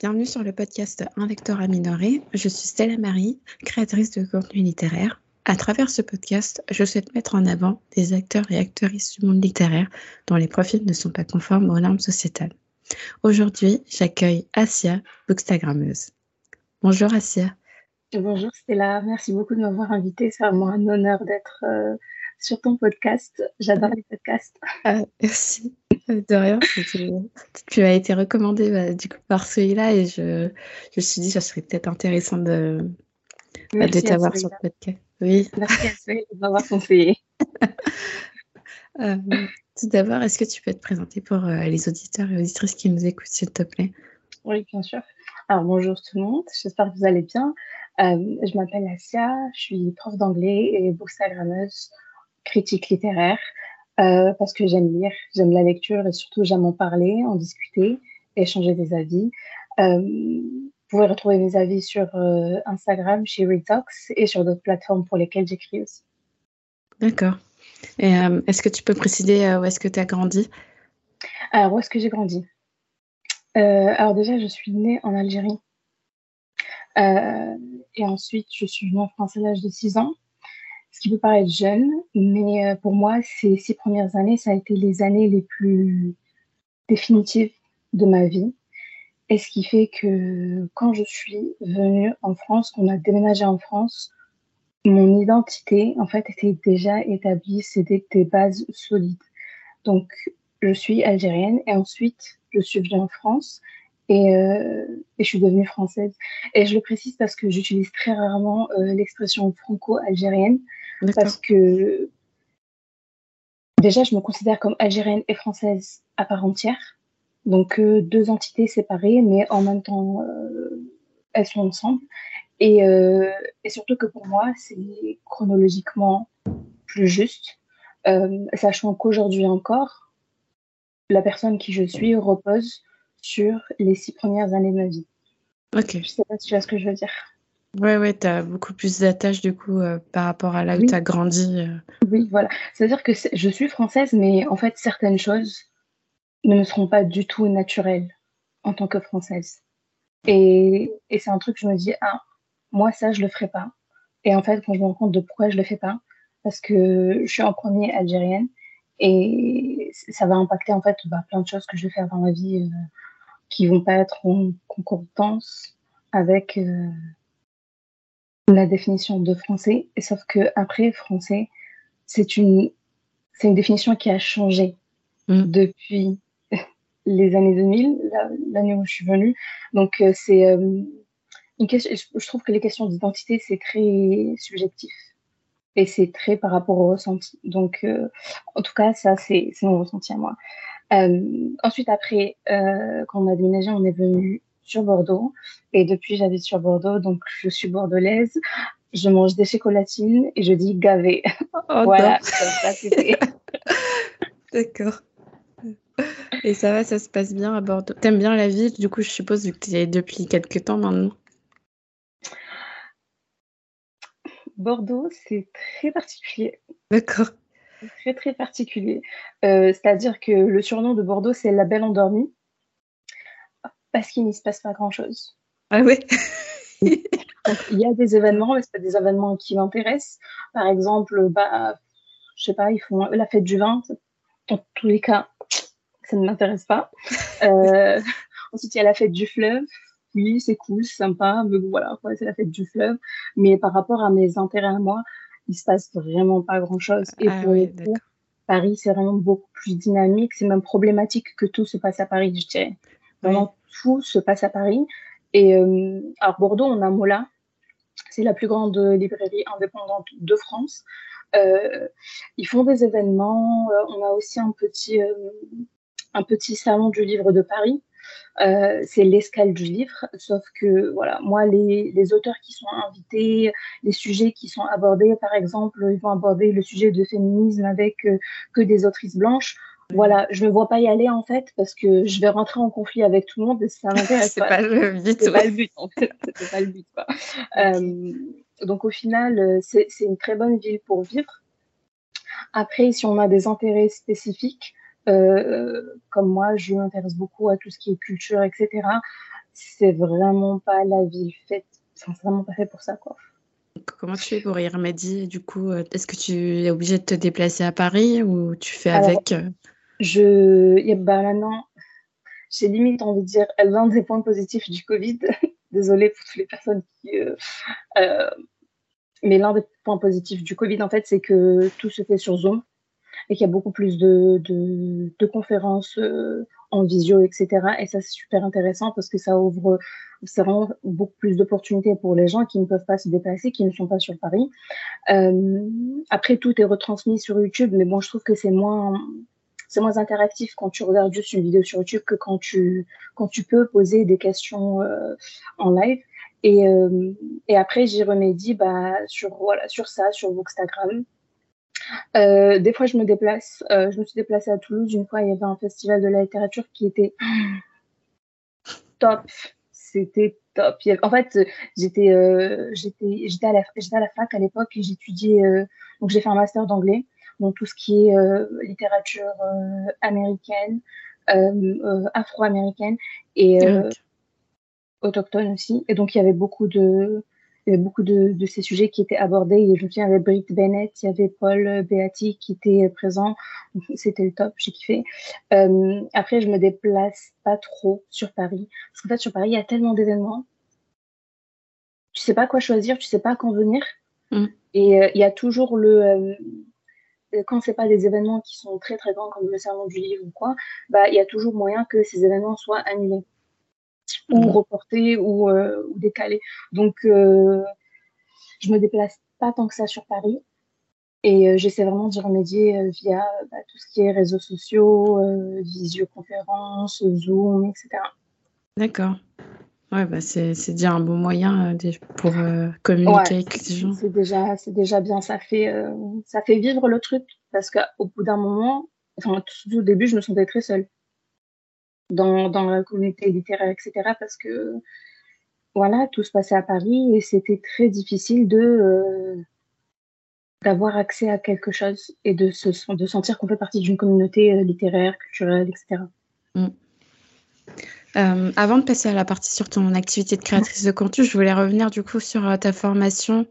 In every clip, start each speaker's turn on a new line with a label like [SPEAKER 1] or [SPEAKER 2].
[SPEAKER 1] Bienvenue sur le podcast Un lecteur à minorer. Je suis Stella Marie, créatrice de contenu littéraire. À travers ce podcast, je souhaite mettre en avant des acteurs et actrices du monde littéraire dont les profils ne sont pas conformes aux normes sociétales. Aujourd'hui, j'accueille Asia, bookstagrammeuse. Bonjour Asia.
[SPEAKER 2] Bonjour Stella, merci beaucoup de m'avoir invitée. C'est vraiment un honneur d'être euh, sur ton podcast. J'adore les podcasts.
[SPEAKER 1] Ah, merci. De rien. Tu, as été recommandé bah, du coup, par celui-là et je, je me suis dit que ça serait peut-être intéressant de, bah, de t'avoir sur le podcast.
[SPEAKER 2] Oui. Merci à celui de m'avoir conseillé.
[SPEAKER 1] Euh, tout d'abord, est-ce que tu peux te présenter pour euh, les auditeurs et auditrices qui nous écoutent, s'il te plaît?
[SPEAKER 2] Oui, bien sûr. Alors, bonjour tout le monde. J'espère que vous allez bien. Euh, je m'appelle Asia, je suis prof d'anglais et bookstagrammeuse critique littéraire euh, parce que j'aime lire, j'aime la lecture et surtout j'aime en parler, en discuter, échanger des avis. Euh, vous pouvez retrouver mes avis sur euh, Instagram chez Retox et sur d'autres plateformes pour lesquelles j'écris aussi.
[SPEAKER 1] D'accord. Et est-ce que tu peux préciser où est-ce que tu as grandi?
[SPEAKER 2] Alors, où est-ce que j'ai grandi? Alors déjà, je suis née en Algérie. et ensuite, je suis venue en France à l'âge de 6 ans ce qui peut paraître jeune, mais euh, pour moi, ces six premières années, ça a été les années les plus définitives de ma vie. Et ce qui fait que quand je suis venue en France, qu'on a déménagé en France, mon identité, en fait, était déjà établie, c'était des bases solides. Donc, je suis algérienne et ensuite, je suis venue en France et, euh, je suis devenue française. Et je le précise parce que j'utilise très rarement euh, l'expression franco-algérienne parce que déjà, je me considère comme algérienne et française à part entière. Donc, euh, deux entités séparées, mais en même temps, euh, elles sont ensemble. Et, euh, et, surtout que pour moi, c'est chronologiquement plus juste, sachant qu'aujourd'hui encore, la personne qui je suis repose sur les six premières années de ma vie.
[SPEAKER 1] Ok.
[SPEAKER 2] Je sais pas si tu vois ce que je veux dire.
[SPEAKER 1] Ouais, ouais, tu as beaucoup plus d'attaches du coup euh, par rapport à là où tu as grandi. Euh.
[SPEAKER 2] Oui, voilà. C'est-à-dire que je suis française, mais en fait, certaines choses ne me seront pas du tout naturelles en tant que française. Et, et c'est un truc que je me dis, ah, moi, ça, je le ferai pas. Et en fait, quand je me rends compte de pourquoi je le fais pas, parce que je suis en premier algérienne et ça va impacter en fait bah, plein de choses que je vais faire dans ma vie euh, qui vont pas être en concordance avec la définition de français, et sauf que après français, c'est une, c'est une définition qui a changé mm. depuis les années 2000, l'année où je suis venue. Donc euh, c'est euh, une question. Je trouve que les questions d'identité c'est très subjectif et c'est très par rapport au ressenti. Donc euh, en tout cas ça c'est mon ressenti à moi. ensuite après quand on a déménagé, on est venu sur Bordeaux. Et depuis, j'habite sur Bordeaux, donc je suis bordelaise. Je mange des chocolatines et je dis gavé.
[SPEAKER 1] Oh, voilà, D'accord. Et ça va, ça se passe bien à Bordeaux. T'aimes bien la ville, du coup, je suppose, vu que tu es depuis quelques temps maintenant?
[SPEAKER 2] Bordeaux, c'est très particulier.
[SPEAKER 1] D'accord.
[SPEAKER 2] Très, très particulier. Euh, c'est-à-dire que le surnom de Bordeaux, c'est la belle endormie parce qu'il n'y se passe pas grand-chose.
[SPEAKER 1] Ah oui
[SPEAKER 2] Il y a des événements, mais ce pas des événements qui m'intéressent. Par exemple, bah, je sais pas, ils font la fête du vin. Dans tous les cas, ça ne m'intéresse pas. Euh, ensuite, il y a la fête du fleuve. Oui, c'est cool, c'est sympa, mais voilà, c'est la fête du fleuve. Mais par rapport à mes intérêts à moi, il se passe vraiment pas grand-chose. Et ah pour Paris, c'est vraiment beaucoup plus dynamique. C'est même problématique que tout se passe à Paris, je dirais. Vraiment, tout se passe à Paris. Et euh, alors, Bordeaux, on a Mola. C'est la plus grande librairie indépendante de France. Euh, ils font des événements. Euh, on a aussi un petit, un petit salon du livre de Paris. c'est l'escale du livre, sauf que voilà, moi les, les, auteurs qui sont invités, les sujets qui sont abordés, par exemple, ils vont aborder le sujet de féminisme avec que des autrices blanches. Voilà, je ne vois pas y aller en fait parce que je vais rentrer en conflit avec tout le monde et ça m'intéresse
[SPEAKER 1] pas. pas le but.
[SPEAKER 2] C'est pas le but en fait. Pas le but. Quoi. Euh, donc au final, euh, c'est une très bonne ville pour vivre. Après, si on a des intérêts spécifiques, euh, comme moi, je m'intéresse beaucoup à tout ce qui est culture, etc. c'est vraiment pas la ville faite, c'est vraiment pas fait pour ça, quoi.
[SPEAKER 1] Comment tu fais pour y remédier du coup? Est-ce que tu es obligé de te déplacer à Paris ou tu fais avec
[SPEAKER 2] Je, bah maintenant, j'ai limite envie de dire l'un des points positifs du Covid. Désolée pour toutes les personnes qui. Euh, euh, mais l'un des points positifs du Covid, en fait, c'est que tout se fait sur Zoom et qu'il y a beaucoup plus de, de, conférences euh, en visio, etc. Et ça, c'est super intéressant parce que ça ouvre, c'est vraiment beaucoup plus d'opportunités pour les gens qui ne peuvent pas se déplacer, qui ne sont pas sur Paris. après, tout est retransmis sur YouTube, mais bon, je trouve que c'est moins c'est moins interactif quand tu regardes juste une vidéo sur YouTube que quand tu, quand tu peux poser des questions euh, en live. Et, euh, et après, j'y remédie bah, sur, voilà, sur ça, sur Voxtagram. Euh, des fois, je me déplace. Euh, je me suis déplacée à Toulouse. Une fois, il y avait un festival de la littérature qui était top. C'était top. En fait, j'étais j'étais j'étais à, la, à la fac à l'époque et j'étudiais. donc, j'ai fait un master d'anglais donc tout ce qui est euh, littérature euh, américaine, euh, afro-américaine et autochtone aussi. Et donc il y avait beaucoup de il y avait beaucoup de, de, ces sujets qui étaient abordés. Et je me souviens, il y avait Britt Bennett, il y avait Paul Beatty qui était présent. C'était le top, j'ai kiffé. Euh, après, je me déplace pas trop sur Paris. Parce qu'en fait, sur Paris, il y a tellement d'événements. Tu sais pas quoi choisir, tu sais pas quand venir. Mm. Et euh, il y a toujours le, euh, quand c'est pas des événements qui sont très très grands comme le salon du livre ou quoi, bah il y a toujours moyen que ces événements soient annulés ou mmh. reportés ou, euh, ou décalés. Donc euh, je me déplace pas tant que ça sur Paris et euh, j'essaie vraiment d'y remédier euh, via bah, tout ce qui est réseaux sociaux, visioconférences, Zoom, etc.
[SPEAKER 1] D'accord. Ouais, bah c'est, c'est déjà un bon moyen euh, pour euh, communiquer avec les gens.
[SPEAKER 2] C'est déjà, c'est déjà bien. Ça fait, euh, ça fait vivre le truc parce qu'au bout d'un moment, enfin, tout au début, je me sentais très seule dans, dans la communauté littéraire, etc. Parce que voilà, tout se passait à Paris et c'était très difficile de d'avoir accès à quelque chose et de se de sentir qu'on fait partie d'une communauté littéraire, culturelle, etc.
[SPEAKER 1] Euh, avant de passer à la partie sur ton activité de créatrice de contenu, je voulais revenir du coup sur euh, ta formation.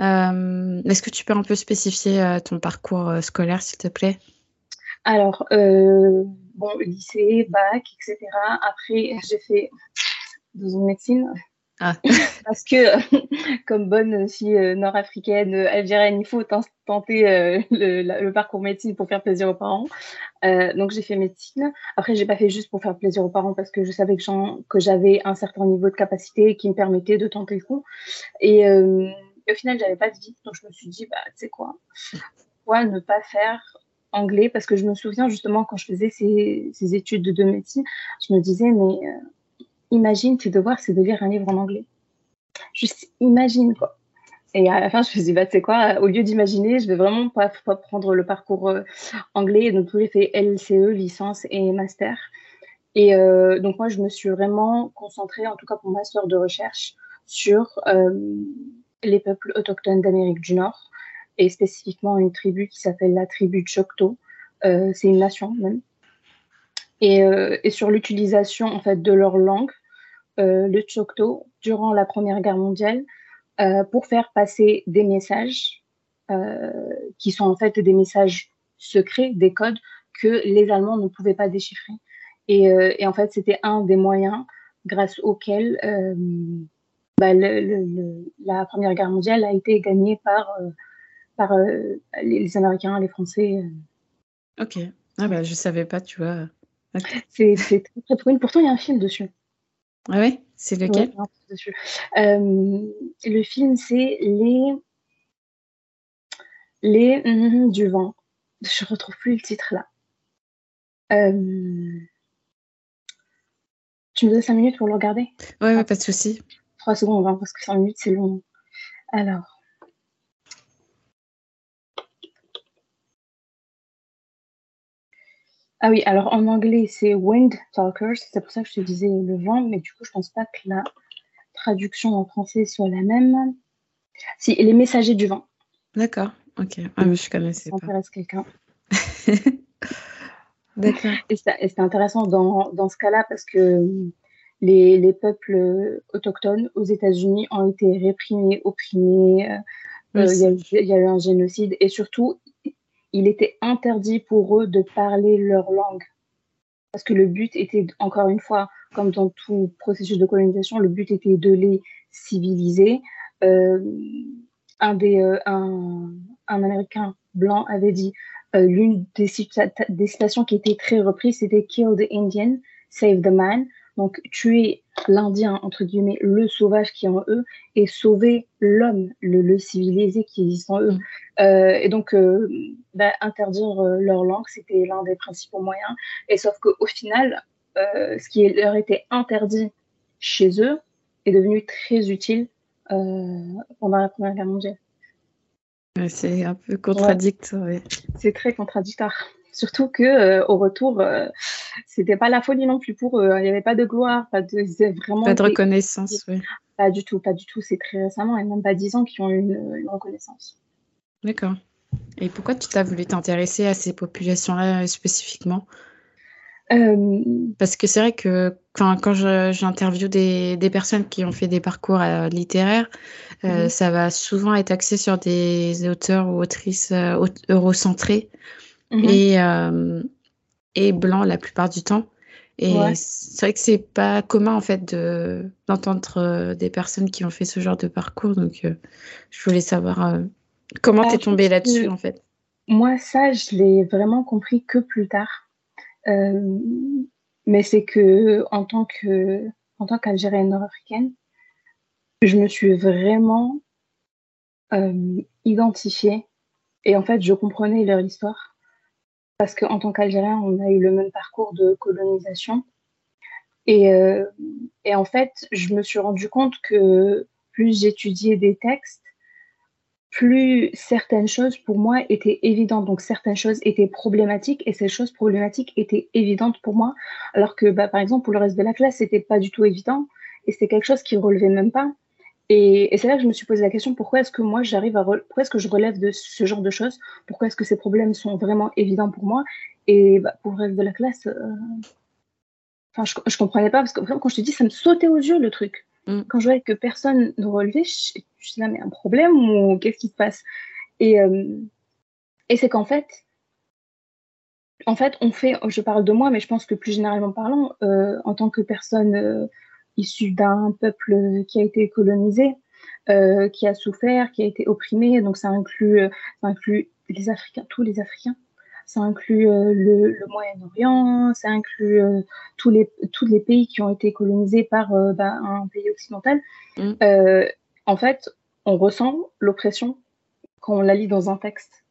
[SPEAKER 1] Euh, est-ce que tu peux un peu spécifier ton parcours scolaire, s'il te plaît?
[SPEAKER 2] Alors, bon, lycée, bac, etc. Après, j'ai fait deux médecine. Ah. Parce que, comme bonne fille nord-africaine, algérienne, il faut tenter le, parcours médecine pour faire plaisir aux parents. Euh, donc j'ai fait médecine. Après, j'ai pas fait juste pour faire plaisir aux parents parce que je savais que, j'avais un certain niveau de capacité qui me permettait de tenter le coup. Et, euh, au final, j'avais pas de vie, donc je me suis dit, bah, tu sais quoi, pourquoi ne pas faire anglais? Parce que je me souviens justement quand je faisais ces, ces études de médecine, je me disais, mais euh, imagine tes devoirs, c'est de lire un livre en anglais. Juste imagine quoi. Et à la fin, je me suis dit, bah, tu sais quoi, au lieu d'imaginer, je vais vraiment pas, prendre le parcours euh, anglais. Donc, j'ai fait LCE, licence et master. Et euh, donc, moi, je me suis vraiment concentrée, en tout cas pour master de recherche, sur euh, les peuples autochtones d'Amérique du Nord et spécifiquement une tribu qui s'appelle la tribu Choctaw. C'est une nation même. Et, et sur l'utilisation en fait de leur langue, le Choctaw, durant la Première Guerre mondiale, euh, pour faire passer des messages euh, qui sont en fait des messages secrets, des codes que les Allemands ne pouvaient pas déchiffrer. Et, euh, et en fait, c'était un des moyens grâce auxquels bah, le, le, la Première Guerre mondiale a été gagnée par, par les, Américains, les Français.
[SPEAKER 1] Ok. Ah bah, je savais pas, tu vois.
[SPEAKER 2] C'est très, très pour Pourtant, il y a un film dessus.
[SPEAKER 1] Ah ouais C'est lequel
[SPEAKER 2] euh, Le film, c'est Les. Les mm, du vent. Je retrouve plus le titre là. Euh, tu me donnes 5 minutes pour le regarder?
[SPEAKER 1] Ouais, ouais, pas de souci.
[SPEAKER 2] 3 secondes, hein, parce que 5 minutes, c'est long. Alors. Ah oui, alors en anglais, c'est Wind Talkers. C'est pour ça que je te disais le vent, mais du coup, je pense pas que la traduction en français soit la même. Si, les messagers du vent.
[SPEAKER 1] D'accord, ok. Ah, mais je connaissais
[SPEAKER 2] ça pas. intéresse quelqu'un. D'accord. Et c'est intéressant dans, dans ce cas-là parce que les, les, peuples autochtones aux États-Unis ont été réprimés, opprimés. il y, y, a eu un génocide et surtout, il était interdit pour eux de parler leur langue. Parce que le but était, encore une fois, comme dans tout processus de colonisation, le but était de les civiliser. Euh, un, des, euh, un, un, Américain blanc avait dit euh, l'une des, des, citations qui était très reprise, c'était Kill the Indian, save the man. Donc, tuer l'Indien, entre guillemets, le sauvage qui est en eux, et sauver l'homme, le, le, civilisé qui existe en eux. Mm. Euh, et donc, euh, bah, interdire euh, leur langue, c'était l'un des principaux moyens. Et sauf qu'au final, ce qui leur était interdit chez eux est devenu très utile pendant la Première Guerre mondiale.
[SPEAKER 1] C'est un peu contradictoire. Ouais.
[SPEAKER 2] C'est très contradictoire. Surtout que euh, au retour, euh, c'était pas la folie non plus pour eux. Il n'y avait pas de gloire, pas de
[SPEAKER 1] vraiment pas de reconnaissance. Oui.
[SPEAKER 2] Pas du tout, pas du tout. C'est très récemment, et même pas dix ans, qui ont eu une, reconnaissance.
[SPEAKER 1] D'accord. Et pourquoi tu t'as voulu t'intéresser à ces populations-là euh, spécifiquement? Euh... Parce que c'est vrai que quand j'interviewe des, des, personnes qui ont fait des parcours euh, littéraires, euh, mmh. ça va souvent être axé sur des auteurs ou autrices eurocentrés Mmh et, euh, et blanc la plupart du temps. Et ouais. c'est vrai que c'est pas commun en fait de, d'entendre euh, des personnes qui ont fait ce genre de parcours. Donc euh, je voulais savoir euh, comment bah, t'es tombée là-dessus en fait?
[SPEAKER 2] Moi, ça, je l'ai vraiment compris que plus tard. Euh, mais c'est que en tant que en tant qu'Algérienne nord-africaine, je me suis vraiment identifiée et en fait, je comprenais leur histoire parce qu'en tant qu'Algérien, on a eu le même parcours de colonisation. Et, euh, et, en fait, je me suis rendu compte que plus j'étudiais des textes, plus certaines choses pour moi étaient évidentes. Donc certaines choses étaient problématiques et ces choses problématiques étaient évidentes pour moi, alors que bah, par exemple pour le reste de la classe, c'était pas du tout évident et c'était quelque chose qui relevait même pas. Et, et c'est là que je me suis posé la question pourquoi est-ce que moi j'arrive à pourquoi est-ce que je relève de ce genre de choses? Pourquoi est-ce que ces problèmes sont vraiment évidents pour moi? Et bah, pour le reste de la classe, euh... enfin je, je comprenais pas parce que vraiment quand je te dis ça me sautait aux yeux le truc. Mm. Quand je voyais que personne ne relevait, je, je disais mais un problème ou qu'est-ce qui se passe? Et, euh, et c'est qu'en fait en fait, on fait, je parle de moi, mais je pense que plus généralement parlant, euh, en tant que personne issu d'un peuple qui a été colonisé, euh, qui a souffert, qui a été opprimé. Donc ça inclut, euh, ça inclut les Africains, tous les Africains. Ça inclut euh, le, le Moyen-Orient, ça inclut tous, les, tous les pays qui ont été colonisés par bah, un pays occidental. Mmh. en fait, on ressent l'oppression quand on la lit dans un texte.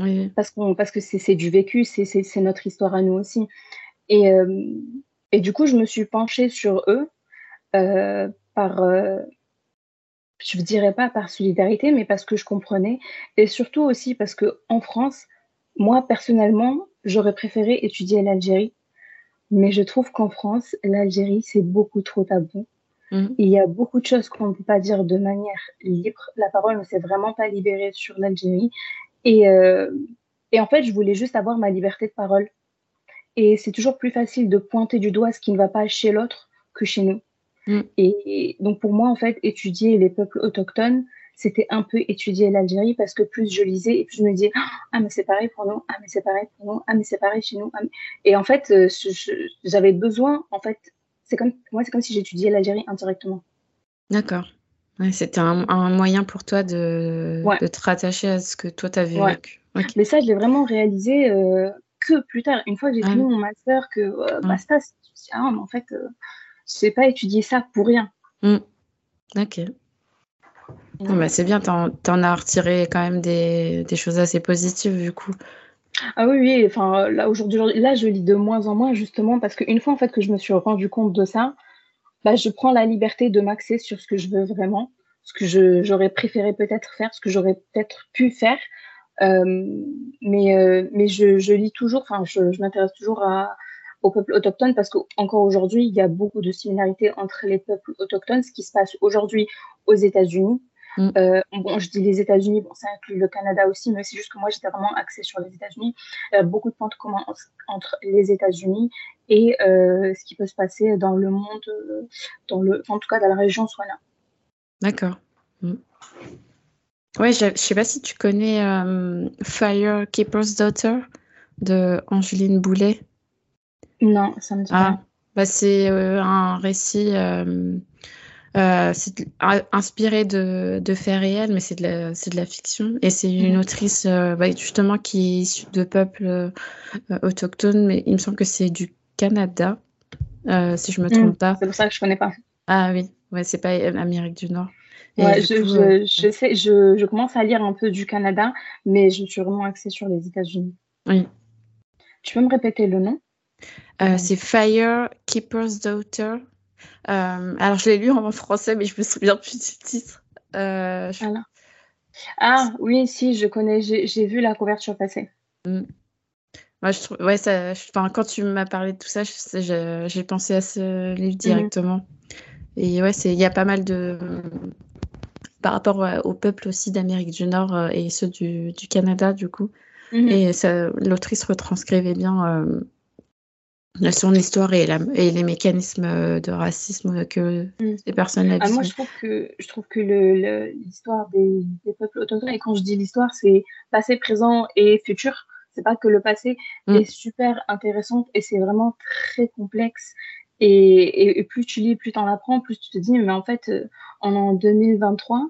[SPEAKER 2] Oui. Parce, qu'on, parce que c'est, c'est du vécu, c'est, c'est, c'est notre histoire à nous aussi. Et, et du coup, je me suis penchée sur eux euh, par, euh, je ne dirais pas par solidarité, mais parce que je comprenais, et surtout aussi parce que en France, moi personnellement, j'aurais préféré étudier l'Algérie, mais je trouve qu'en France, l'Algérie c'est beaucoup trop tabou. Mmh. Il y a beaucoup de choses qu'on ne peut pas dire de manière libre. La parole ne s'est vraiment pas libérée sur l'Algérie. Et, euh, et en fait, je voulais juste avoir ma liberté de parole. Et c'est toujours plus facile de pointer du doigt ce qui ne va pas chez l'autre que chez nous. Mm. Et, donc pour moi, en fait, étudier les peuples autochtones, c'était un peu étudier l'Algérie parce que plus je lisais et plus je me disais ah mais c'est pareil pour nous, ah mais c'est pareil pour nous, ah mais c'est pareil chez nous. Ah, et en fait, euh, j'avais besoin, en fait, c'est comme pour moi c'est comme si j'étudiais l'Algérie indirectement.
[SPEAKER 1] D'accord. Ouais, c'était un, un, moyen pour toi de, ouais. de te rattacher à ce que toi tu avais
[SPEAKER 2] ouais.
[SPEAKER 1] vécu.
[SPEAKER 2] Okay. Mais ça, je l'ai vraiment réalisé euh, que plus tard. Une fois que j'ai fini mon master, que euh, basta, ah, mais en fait, euh, sais pas étudier ça pour rien.
[SPEAKER 1] Mmh. Ok. Bon, bah, c'est bien, tu en, en, as retiré quand même des, des, choses assez positives du coup.
[SPEAKER 2] Ah oui, oui, enfin là aujourd'hui, là je lis de moins en moins justement parce qu'une fois en fait que je me suis rendu compte de ça, bah, je prends la liberté de m'axer sur ce que je veux vraiment, ce que j'aurais préféré peut-être faire, ce que j'aurais peut-être pu faire. Euh, mais euh, mais je, je, lis toujours, enfin je, je m'intéresse toujours à, aux peuples autochtones parce qu'encore aujourd'hui, il y a beaucoup de similarités entre les peuples autochtones, ce qui se passe aujourd'hui aux États-Unis. Mm. Euh, bon, je dis les États-Unis, bon, ça inclut le Canada aussi, mais c'est juste que moi, j'étais vraiment axée sur les États-Unis. A beaucoup de points communs entre les États-Unis et euh, ce qui peut se passer dans le monde, dans le, en tout cas dans la région Swana.
[SPEAKER 1] D'accord. Mm. Ouais, je, ne sais pas si tu connais Fire Keeper's Daughter de Angeline Boulet.
[SPEAKER 2] Non, ça me dit ah.
[SPEAKER 1] Bah, c'est un récit euh, c'est inspiré de, de, faits réels, mais c'est de, la, de la fiction. Et c'est une mhm. autrice euh, bah, justement qui est issue de peuples euh, autochtones, mais il me semble que c'est du Canada, si je me trompe mhm. pas.
[SPEAKER 2] C'est pour ça que je connais pas.
[SPEAKER 1] Ah oui, ouais, c'est pas Amérique du Nord.
[SPEAKER 2] Ouais, je, je, je, sais, je, je, commence à lire un peu du Canada, mais je suis vraiment axée sur les États-Unis.
[SPEAKER 1] Oui.
[SPEAKER 2] Tu peux me répéter le nom?
[SPEAKER 1] C'est Fire Keeper's Daughter euh, alors, je l'ai lu en français, mais je me souviens plus du titre. Euh,
[SPEAKER 2] ah oui, si, je connais, j'ai vu la couverture passer.
[SPEAKER 1] Mm. Moi, je trouve, ouais, ça, quand tu m'as parlé de tout ça, j'ai pensé à ce livre mm-hmm. directement. Et ouais, il y a pas mal de. Par rapport au peuple aussi d'Amérique du Nord euh, et ceux du, du Canada, du coup. Mm-hmm. Et l'autrice retranscrivait bien son histoire et, et, les mécanismes de racisme que mm. ces personnes là
[SPEAKER 2] ah, Moi, je trouve que, je trouve que l'histoire des, peuples autochtones, et quand je dis l'histoire, c'est passé, présent et futur. C'est pas que le passé mm. est super intéressante et c'est vraiment très complexe. Et, et, plus tu lis, plus tu en apprends, plus tu te dis, mais en fait, euh, on est en 2023,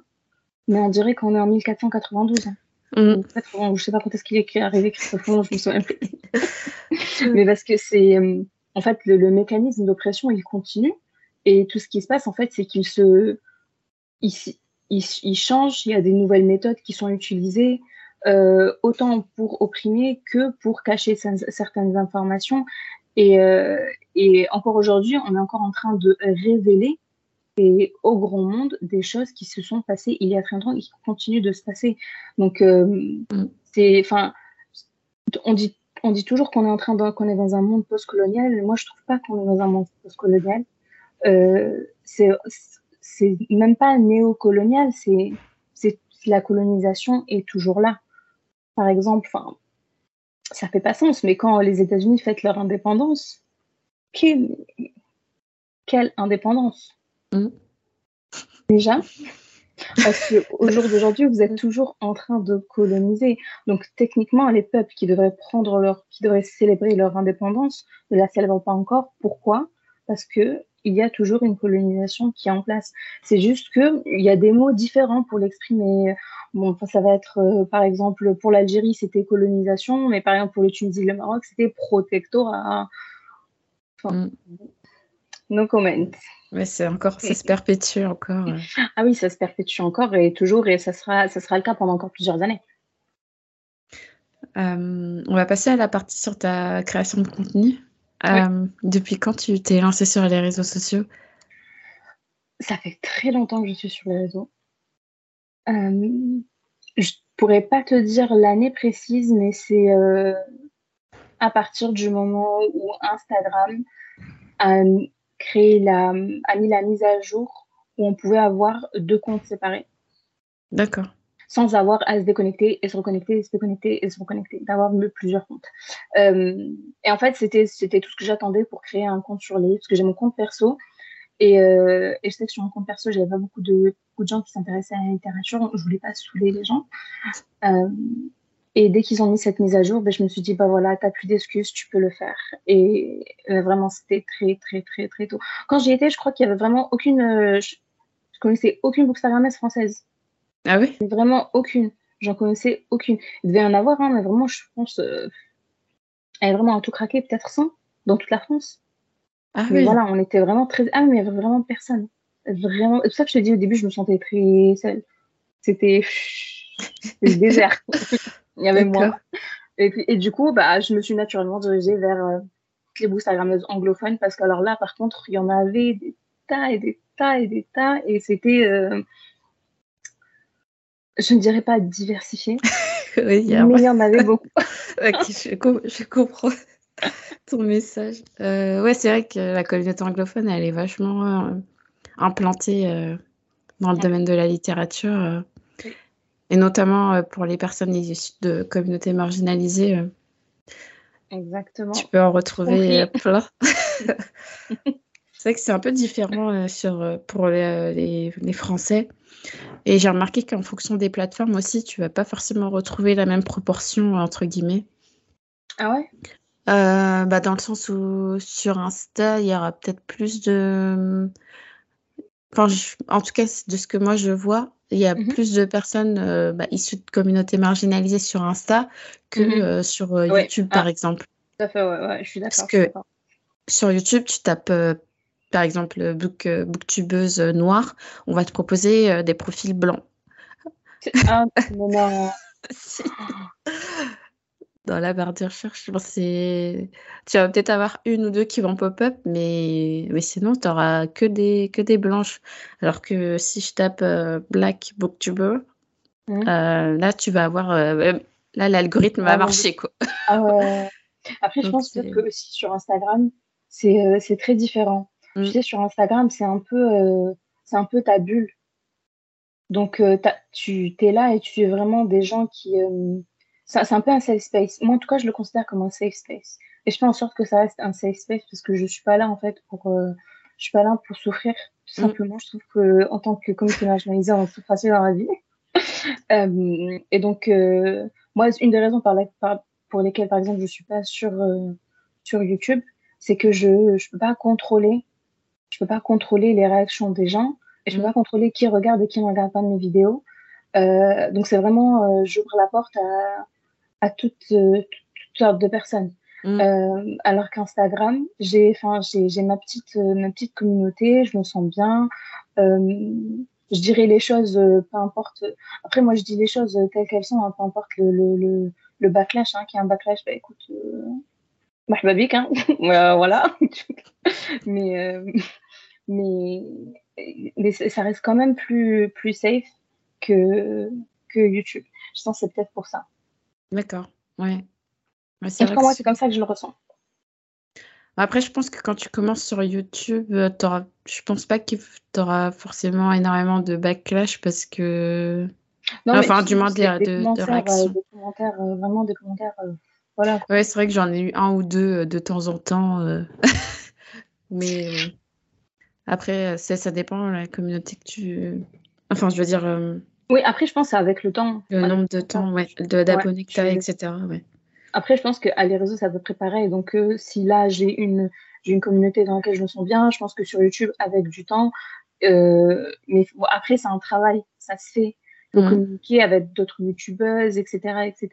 [SPEAKER 2] mais on dirait qu'on est en 1492. Mm. En je sais pas quand est-ce qu'il est arrivé Christophe Colomb, je me souviens plus. Mais parce que c'est, euh, en fait, le, mécanisme d'oppression, il continue. Et tout ce qui se passe, en fait, c'est qu'il se, il, il, change. Il y a des nouvelles méthodes qui sont utilisées, euh, autant pour opprimer que pour cacher certaines informations. Et, euh, et encore aujourd'hui, on est encore en train de révéler et au grand monde des choses qui se sont passées il y a très longtemps et qui continuent de se passer. Donc, euh, mm. c'est, enfin, on dit, on dit toujours qu'on est en train qu'on est dans un monde postcolonial. Moi, je trouve pas qu'on est dans un monde postcolonial. Euh, c'est, c'est même pas néocolonial. C'est, c'est la colonisation est toujours là. Par exemple, enfin, ça fait pas sens, mais quand les États-Unis fêtent leur indépendance, quelle, quelle indépendance? Mm. Déjà, parce qu'au jour d'aujourd'hui, vous êtes toujours en train de coloniser. Donc, techniquement, les peuples qui devraient prendre leur, qui devraient célébrer leur indépendance ne la célèbrent pas encore. Pourquoi? Parce que il y a toujours une colonisation qui est en place. C'est juste que il y a des mots différents pour l'exprimer. Bon, ça va être, euh, par exemple, pour l'Algérie, c'était colonisation, mais par exemple, pour le Tunisie le Maroc, c'était protectorat. Enfin, mm. no comment.
[SPEAKER 1] Mais c'est encore, ça se perpétue encore. Euh.
[SPEAKER 2] Ah oui, ça se perpétue encore et toujours, et ça sera, ça sera le cas pendant encore plusieurs années.
[SPEAKER 1] Euh, on va passer à la partie sur ta création de contenu. Euh, depuis quand tu t'es lancée sur les réseaux sociaux?
[SPEAKER 2] Ça fait très longtemps que je suis sur les réseaux. je pourrais pas te dire l'année précise, mais c'est à partir du moment où Instagram a créé la, a mis la mise à jour où on pouvait avoir deux comptes séparés.
[SPEAKER 1] D'accord.
[SPEAKER 2] Sans avoir à se déconnecter et se reconnecter, et se déconnecter et se reconnecter, d'avoir plusieurs comptes. Euh, et en fait, c'était c'était tout ce que j'attendais pour créer un compte sur les, parce que j'ai mon compte perso et, euh, et je sais que sur mon compte perso, j'avais pas beaucoup de beaucoup de gens qui s'intéressaient à la littérature, je voulais pas saouler les gens. Euh, et dès qu'ils ont mis cette mise à jour, ben, je me suis dit, bah voilà, t'as plus d'excuses, tu peux le faire. Et euh, vraiment, c'était très, très, très, très tôt. Quand j'y étais, je crois qu'il y avait vraiment aucune. Euh, je, connaissais aucune bookstagrammeuse française.
[SPEAKER 1] Ah oui?
[SPEAKER 2] Vraiment aucune. J'en connaissais aucune. Il devait y en avoir, hein, mais vraiment, je pense. Euh, elle est vraiment à tout craqué, peut-être 100 dans toute la France. Ah mais voilà, on était vraiment très. Ah, mais il y avait vraiment personne. Vraiment. C'est pour ça que je te dis au début, je me sentais très seule. C'était le désert. Il y avait moi. Et, puis, et du coup, bah, je me suis naturellement dirigée vers euh, les bookstagrammeuses anglophones parce que alors là, par contre, il y en avait des tas et des tas et des tas et c'était, euh, je ne dirais pas diversifié, mais il y en avait beaucoup.
[SPEAKER 1] je, comprends ton message. Euh, ouais, c'est vrai que la communauté anglophone, elle est vachement implantée dans le domaine de la littérature, et notamment pour les personnes issues de communautés marginalisées.
[SPEAKER 2] Exactement.
[SPEAKER 1] Tu peux en retrouver plein. c'est vrai que c'est un peu différent sur, pour les, les, Français. Et j'ai remarqué qu'en fonction des plateformes aussi, tu vas pas forcément retrouver la même proportion, entre guillemets.
[SPEAKER 2] Ah ouais?
[SPEAKER 1] Euh, bah, Dans le sens où sur Insta, il y aura peut-être plus de. Enfin, en tout cas, de ce que moi je vois, il y a mhm. plus de personnes euh, bah, issues de communautés marginalisées sur Insta que mhm. euh, sur YouTube, par ah. exemple.
[SPEAKER 2] Tout à fait, ouais, je suis d'accord.
[SPEAKER 1] Parce que sur YouTube, tu tapes par exemple book, booktubeuse noire, on va te proposer des profils blancs.
[SPEAKER 2] Ah, non.
[SPEAKER 1] dans la barre de recherche. Tu vas peut-être avoir une ou deux qui vont pop-up, mais, mais sinon, tu n'auras que des, que des blanches. Alors que si je tape euh, Black Booktuber, mmh. euh, là, tu vas avoir. Euh, là, l'algorithme va ah marcher. Quoi.
[SPEAKER 2] Ah Après, je pense que aussi sur Instagram, c'est très différent. Tu mmh. sais, sur Instagram, c'est un, peu, c'est un peu ta bulle. Donc, tu es là et tu es vraiment des gens qui c'est un peu un safe space. Moi, en tout cas, je le considère comme un safe space. Et je fais en sorte que ça reste un safe space parce que je suis pas là, en fait, pour, euh, je suis pas là pour souffrir. Tout mm. simplement, je trouve que, en tant que communauté marginalisée, on souffre assez dans la vie. euh, et donc, euh, moi, une des raisons par, la, pour lesquelles, par exemple, je suis pas sur, sur YouTube, c'est que je, je peux pas contrôler, je peux pas contrôler les réactions des gens et je peux mm. pas contrôler qui regarde et qui ne regarde pas mes vidéos. Donc c'est vraiment, j'ouvre la porte à, à toutes, euh, toutes sortes de personnes. Mm. Euh, alors qu'Instagram, j'ai, enfin, j'ai, ma petite, euh, ma petite communauté, je me sens bien. je dirais les choses, peu importe. Après, moi, je dis les choses telles qu'elles sont, hein, peu importe le, le, le, backlash, hein, qui est un backlash. Bah, écoute, euh, hein. voilà. mais, mais, mais ça reste quand même plus, plus safe que, que YouTube. Je sens que c'est peut-être pour ça.
[SPEAKER 1] D'accord, ouais.
[SPEAKER 2] c'est moi, c'est comme ça que je le ressens.
[SPEAKER 1] Après, je pense que quand tu commences sur YouTube, euh, auras... je pense pas que tu auras forcément énormément de backlash parce que. Non, enfin, du moins de, de, réactions.
[SPEAKER 2] Euh, des commentaires, euh, vraiment des commentaires. voilà.
[SPEAKER 1] Ouais, c'est vrai que j'en ai eu un ou deux de temps en temps. mais après, ça dépend de la communauté que tu. Enfin, je veux dire.
[SPEAKER 2] Oui, après, je pense que avec le temps.
[SPEAKER 1] Le nombre de temps, ouais, d'abonnés que tu as, etc. Ouais.
[SPEAKER 2] Après, je pense que les réseaux, ça peut préparer. Donc, euh, si là, j'ai une, une communauté dans laquelle je me sens bien, je pense que sur YouTube, avec du temps, euh, mais après, c'est un travail, ça se fait. Faut mmh. communiquer avec d'autres youtubeuses, etc., etc.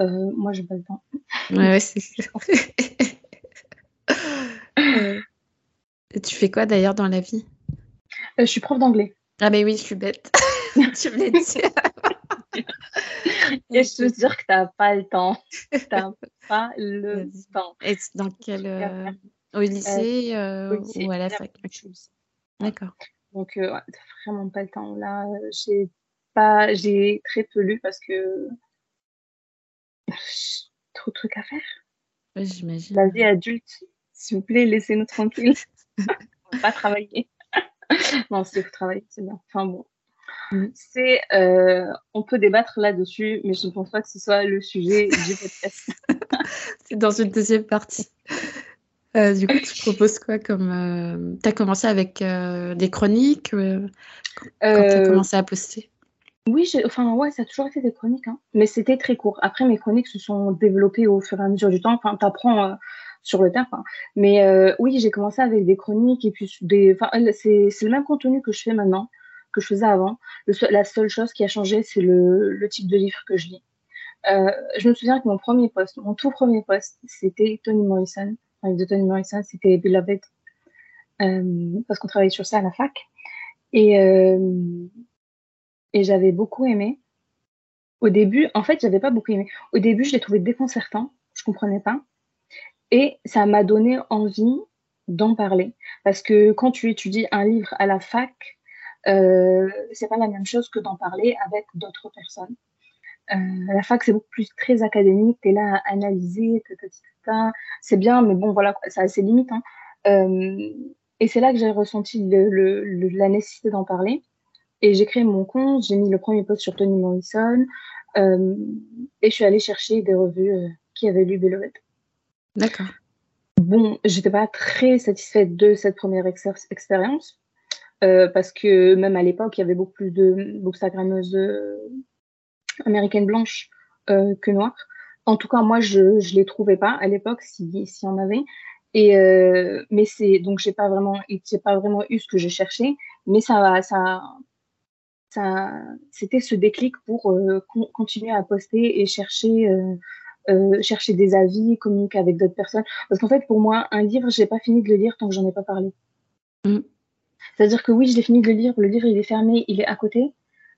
[SPEAKER 2] Euh, moi, j'ai pas le temps.
[SPEAKER 1] Ouais, c'est tu fais quoi d'ailleurs dans la vie?
[SPEAKER 2] Je suis prof d'anglais.
[SPEAKER 1] Ah, mais oui, je suis bête. tu me l'as dit.
[SPEAKER 2] Et je te dire que tu n'as pas le temps. Tu n'as pas le temps.
[SPEAKER 1] Et dans quel. Euh, au lycée, euh, ou à la fac? D'accord.
[SPEAKER 2] Donc, euh, vraiment pas le temps. Là, j'ai pas, j'ai très peu lu parce que trop de trucs à faire.
[SPEAKER 1] J'imagine.
[SPEAKER 2] La vie adulte, s'il vous plaît, laissez-nous tranquilles. On va pas travailler. non, si vous travaillez, c'est bien. Enfin bon, Mm. c'est euh, on peut débattre là-dessus, mais je ne pense pas que ce soit le sujet du podcast.
[SPEAKER 1] c'est dans une deuxième partie. Euh, du coup, tu proposes quoi comme euh, Tu as commencé avec des chroniques quand tu as commencé à poster?
[SPEAKER 2] Oui, enfin ouais, ça a toujours été des chroniques, hein. mais c'était très court. Après, mes chroniques se sont développées au fur et à mesure du temps. Enfin, apprends sur le terrain. Hein. Mais oui, j'ai commencé avec des chroniques et puis des. Enfin, c'est le même contenu que je fais maintenant que je faisais avant. la seule chose qui a changé, c'est le, type de livre que je lis. Euh, je me souviens que mon premier poste, mon tout premier poste, c'était Tony Morrison. Enfin, de Tony Morrison, c'était Beloved. Euh, parce qu'on travaillait sur ça à la fac. Et, euh, et j'avais beaucoup aimé. Au début, en fait, j'avais pas beaucoup aimé. Au début, je l'ai trouvé déconcertant. Je comprenais pas. Et ça m'a donné envie d'en parler. Parce que quand tu étudies un livre à la fac, euh, c'est pas la même chose que d'en parler avec d'autres personnes. Euh, la fac, c'est beaucoup plus très académique. Tu es là à analyser, c'est bien, mais bon, voilà, ça a ses limites. Hein. Euh, et c'est là que j'ai ressenti le, le, la nécessité d'en parler. et j'ai créé mon compte, j'ai mis le premier post sur Tony Morrison, euh, et je suis allée chercher des revues euh, qui avaient lu Beloved.
[SPEAKER 1] D'accord.
[SPEAKER 2] Bon, j'étais pas très satisfaite de cette première expérience, euh, parce que même à l'époque, il y avait beaucoup plus de bookstagrammeuses américaines blanches que noires. En tout cas, moi, je ne les trouvais pas à l'époque, s'il y en avait. Et euh, mais c'est donc j'ai pas vraiment j'ai pas vraiment eu ce que je cherchais, mais ça ça ça c'était ce déclic pour euh, continuer à poster et chercher euh, euh, chercher des avis, communiquer avec d'autres personnes. Parce qu'en fait, pour moi, un livre, j'ai pas fini de le lire tant que j'en ai pas parlé. Mm. C'est-à-dire que oui, je l'ai fini de le lire, le livre il est fermé, il est à côté,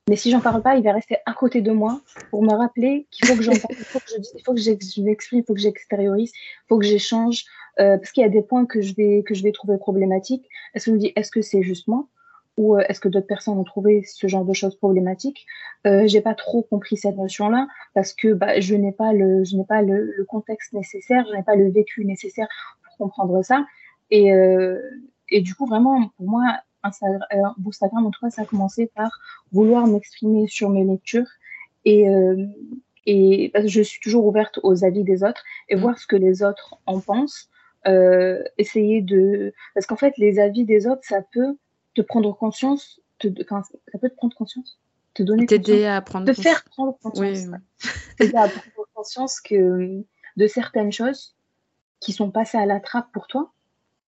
[SPEAKER 2] mais si j'en parle pas, il va rester à côté de moi pour me rappeler qu'il faut que j'en parle, il faut que je dise, il faut que j'exprime, il faut que j'extériorise, il faut que j'échange, euh, parce qu'il y a des points que je vais que je vais trouver problématiques. Est-ce que je me dis, est-ce que c'est juste moi ou euh, est-ce que d'autres personnes ont trouvé ce genre de choses problématiques? Euh, J'ai pas trop compris cette notion-là parce que bah, je n'ai pas le je n'ai pas le, le, contexte nécessaire, je n'ai pas le vécu nécessaire pour comprendre ça. Et, euh, et du coup, vraiment, pour moi, Instagram, Instagram, en tout cas, ça a commencé par vouloir m'exprimer sur mes lectures et, euh, et parce que je suis toujours ouverte aux avis des autres et mm. voir ce que les autres en pensent. Euh, essayer de parce qu'en fait les avis des autres ça peut te prendre conscience te... enfin, ça peut te prendre conscience te donner
[SPEAKER 1] t'aider à prendre
[SPEAKER 2] te faire prendre conscience oui. à prendre conscience que de certaines choses qui sont passées à la trappe pour toi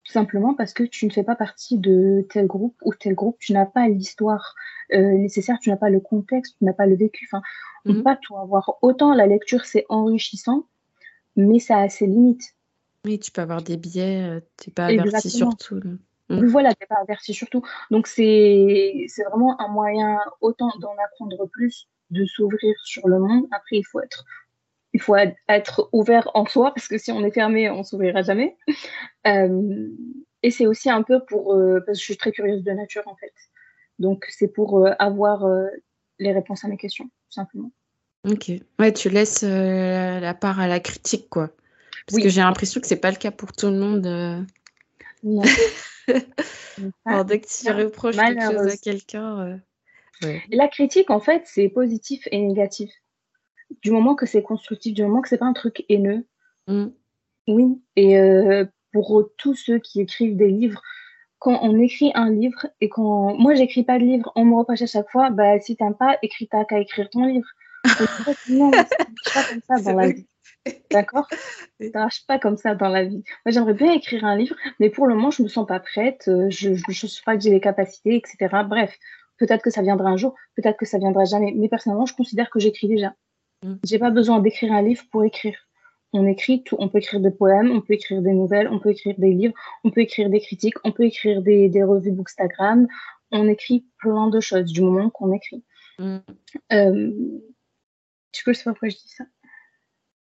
[SPEAKER 2] tout simplement parce que tu ne fais pas partie de tel groupe ou tel groupe, tu n'as pas l'histoire euh, nécessaire, tu n'as pas le contexte, tu n'as pas le vécu. Enfin, on ne peut mhm. pas tout avoir. Autant la lecture, c'est enrichissant, mais ça a ses limites.
[SPEAKER 1] Oui, tu peux avoir des biais, euh, tu n'es pas averti sur tout.
[SPEAKER 2] Mhm. Voilà, tu n'es pas averti sur tout. Donc, c'est vraiment un moyen autant d'en apprendre plus, de s'ouvrir sur le monde. Après, il faut être il faut être ouvert en soi, parce que si on est fermé, on s'ouvrira jamais. Euh, et c'est aussi un peu pour, euh, parce que je suis très curieuse de nature en fait. Donc c'est pour euh, avoir les réponses à mes questions, tout simplement.
[SPEAKER 1] Ok. Ouais, tu laisses la part à la critique, quoi. Parce que j'ai l'impression que c'est pas le cas pour tout le monde. Non. Alors, dès que tu reproches quelque chose à quelqu'un.
[SPEAKER 2] La critique, en fait, c'est positif et négatif du moment que c'est constructif, du moment que c'est pas un truc haineux. Mm. Oui. Et euh, pour tous ceux qui écrivent des livres, quand on écrit un livre et quand moi j'écris pas de livre, on me reproche à chaque fois, bah si t'aimes pas, écris ta qu'à écrire ton livre. non, ça marche pas comme ça dans la vie. D'accord? Ça marche pas comme ça dans la vie. Moi j'aimerais bien écrire un livre, mais pour le moment je me sens pas prête, euh, je ne sais pas que j'ai les capacités, etc. Bref, peut-être que ça viendra un jour, peut-être que ça viendra jamais, mais personnellement je considère que j'écris déjà. Mm. J'ai pas besoin d'écrire un livre pour écrire. On écrit tout, on peut écrire des poèmes, on peut écrire des nouvelles, on peut écrire des livres, on peut écrire des critiques, on peut écrire des, des revues Bookstagram. On écrit plein de choses du moment qu'on écrit. Mm. Euh, tu peux savoir pourquoi je dis ça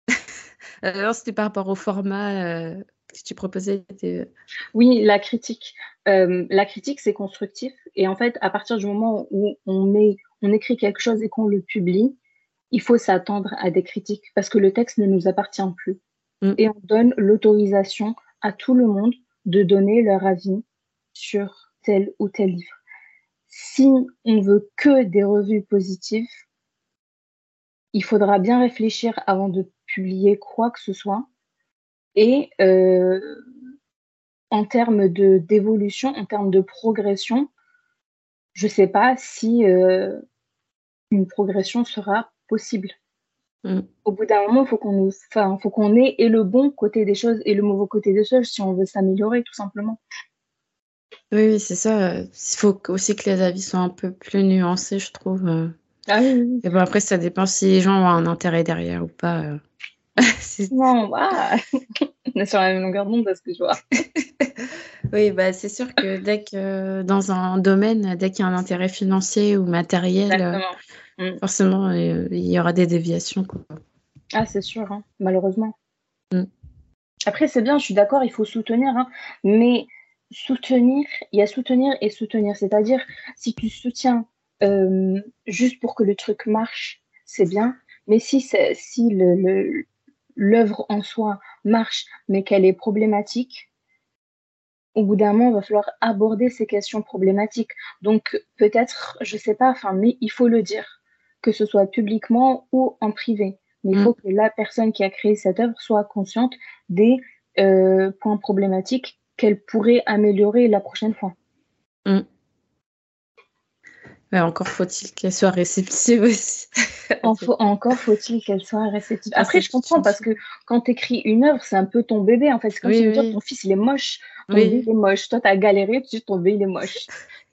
[SPEAKER 1] Alors, c'était par rapport au format euh, que tu proposais.
[SPEAKER 2] Oui, la critique. Euh, la critique, c'est constructif. Et en fait, à partir du moment où on, met, on écrit quelque chose et qu'on le publie, il faut s'attendre à des critiques parce que le texte ne nous appartient plus. Mm. Et on donne l'autorisation à tout le monde de donner leur avis sur tel ou tel livre. Si on veut que des revues positives, il faudra bien réfléchir avant de publier quoi que ce soit. Et euh, en termes de d'évolution, en termes de progression, je ne sais pas si euh, une progression sera possible. Mm. Au bout d'un moment, il faut qu'on enfin, faut qu'on ait et le bon côté des choses et le mauvais côté des choses si on veut s'améliorer, tout simplement.
[SPEAKER 1] Oui, c'est ça. Il faut aussi que les avis soient un peu plus nuancés, je trouve. Ah oui, Et bon, après, ça dépend si les gens ont un intérêt derrière ou pas. Euh.
[SPEAKER 2] non, on est sur la même longueur d'onde parce que je vois.
[SPEAKER 1] oui, bah, c'est sûr que dès que dans un domaine, dès qu'il y a un intérêt financier ou matériel, Exactement. Mm. Forcément, euh, il y aura des déviations. Quoi.
[SPEAKER 2] Ah, c'est sûr, hein, malheureusement. Mm. Après, c'est bien, je suis d'accord, il faut soutenir, hein, mais soutenir, il y a soutenir et soutenir. C'est-à-dire, si tu soutiens euh, juste pour que le truc marche, c'est bien, mais si, si l'œuvre le, en soi marche, mais qu'elle est problématique, au bout d'un moment, il va falloir aborder ces questions problématiques. Donc, peut-être, je sais pas, enfin, mais il faut le dire, que ce soit publiquement ou en privé. Mais il faut mm. que la personne qui a créé cette œuvre soit consciente des euh, points problématiques qu'elle pourrait améliorer la prochaine fois.
[SPEAKER 1] Mm. encore faut-il qu'elle soit réceptive aussi.
[SPEAKER 2] encore faut-il qu'elle soit réceptive. Ah, Après, je comprends parce que quand tu écris une œuvre, c'est un peu ton bébé. En fait, c'est comme si ton fils il est moche, ton bébé il est moche. Toi, tu as galéré, tu dis ton bébé il est moche.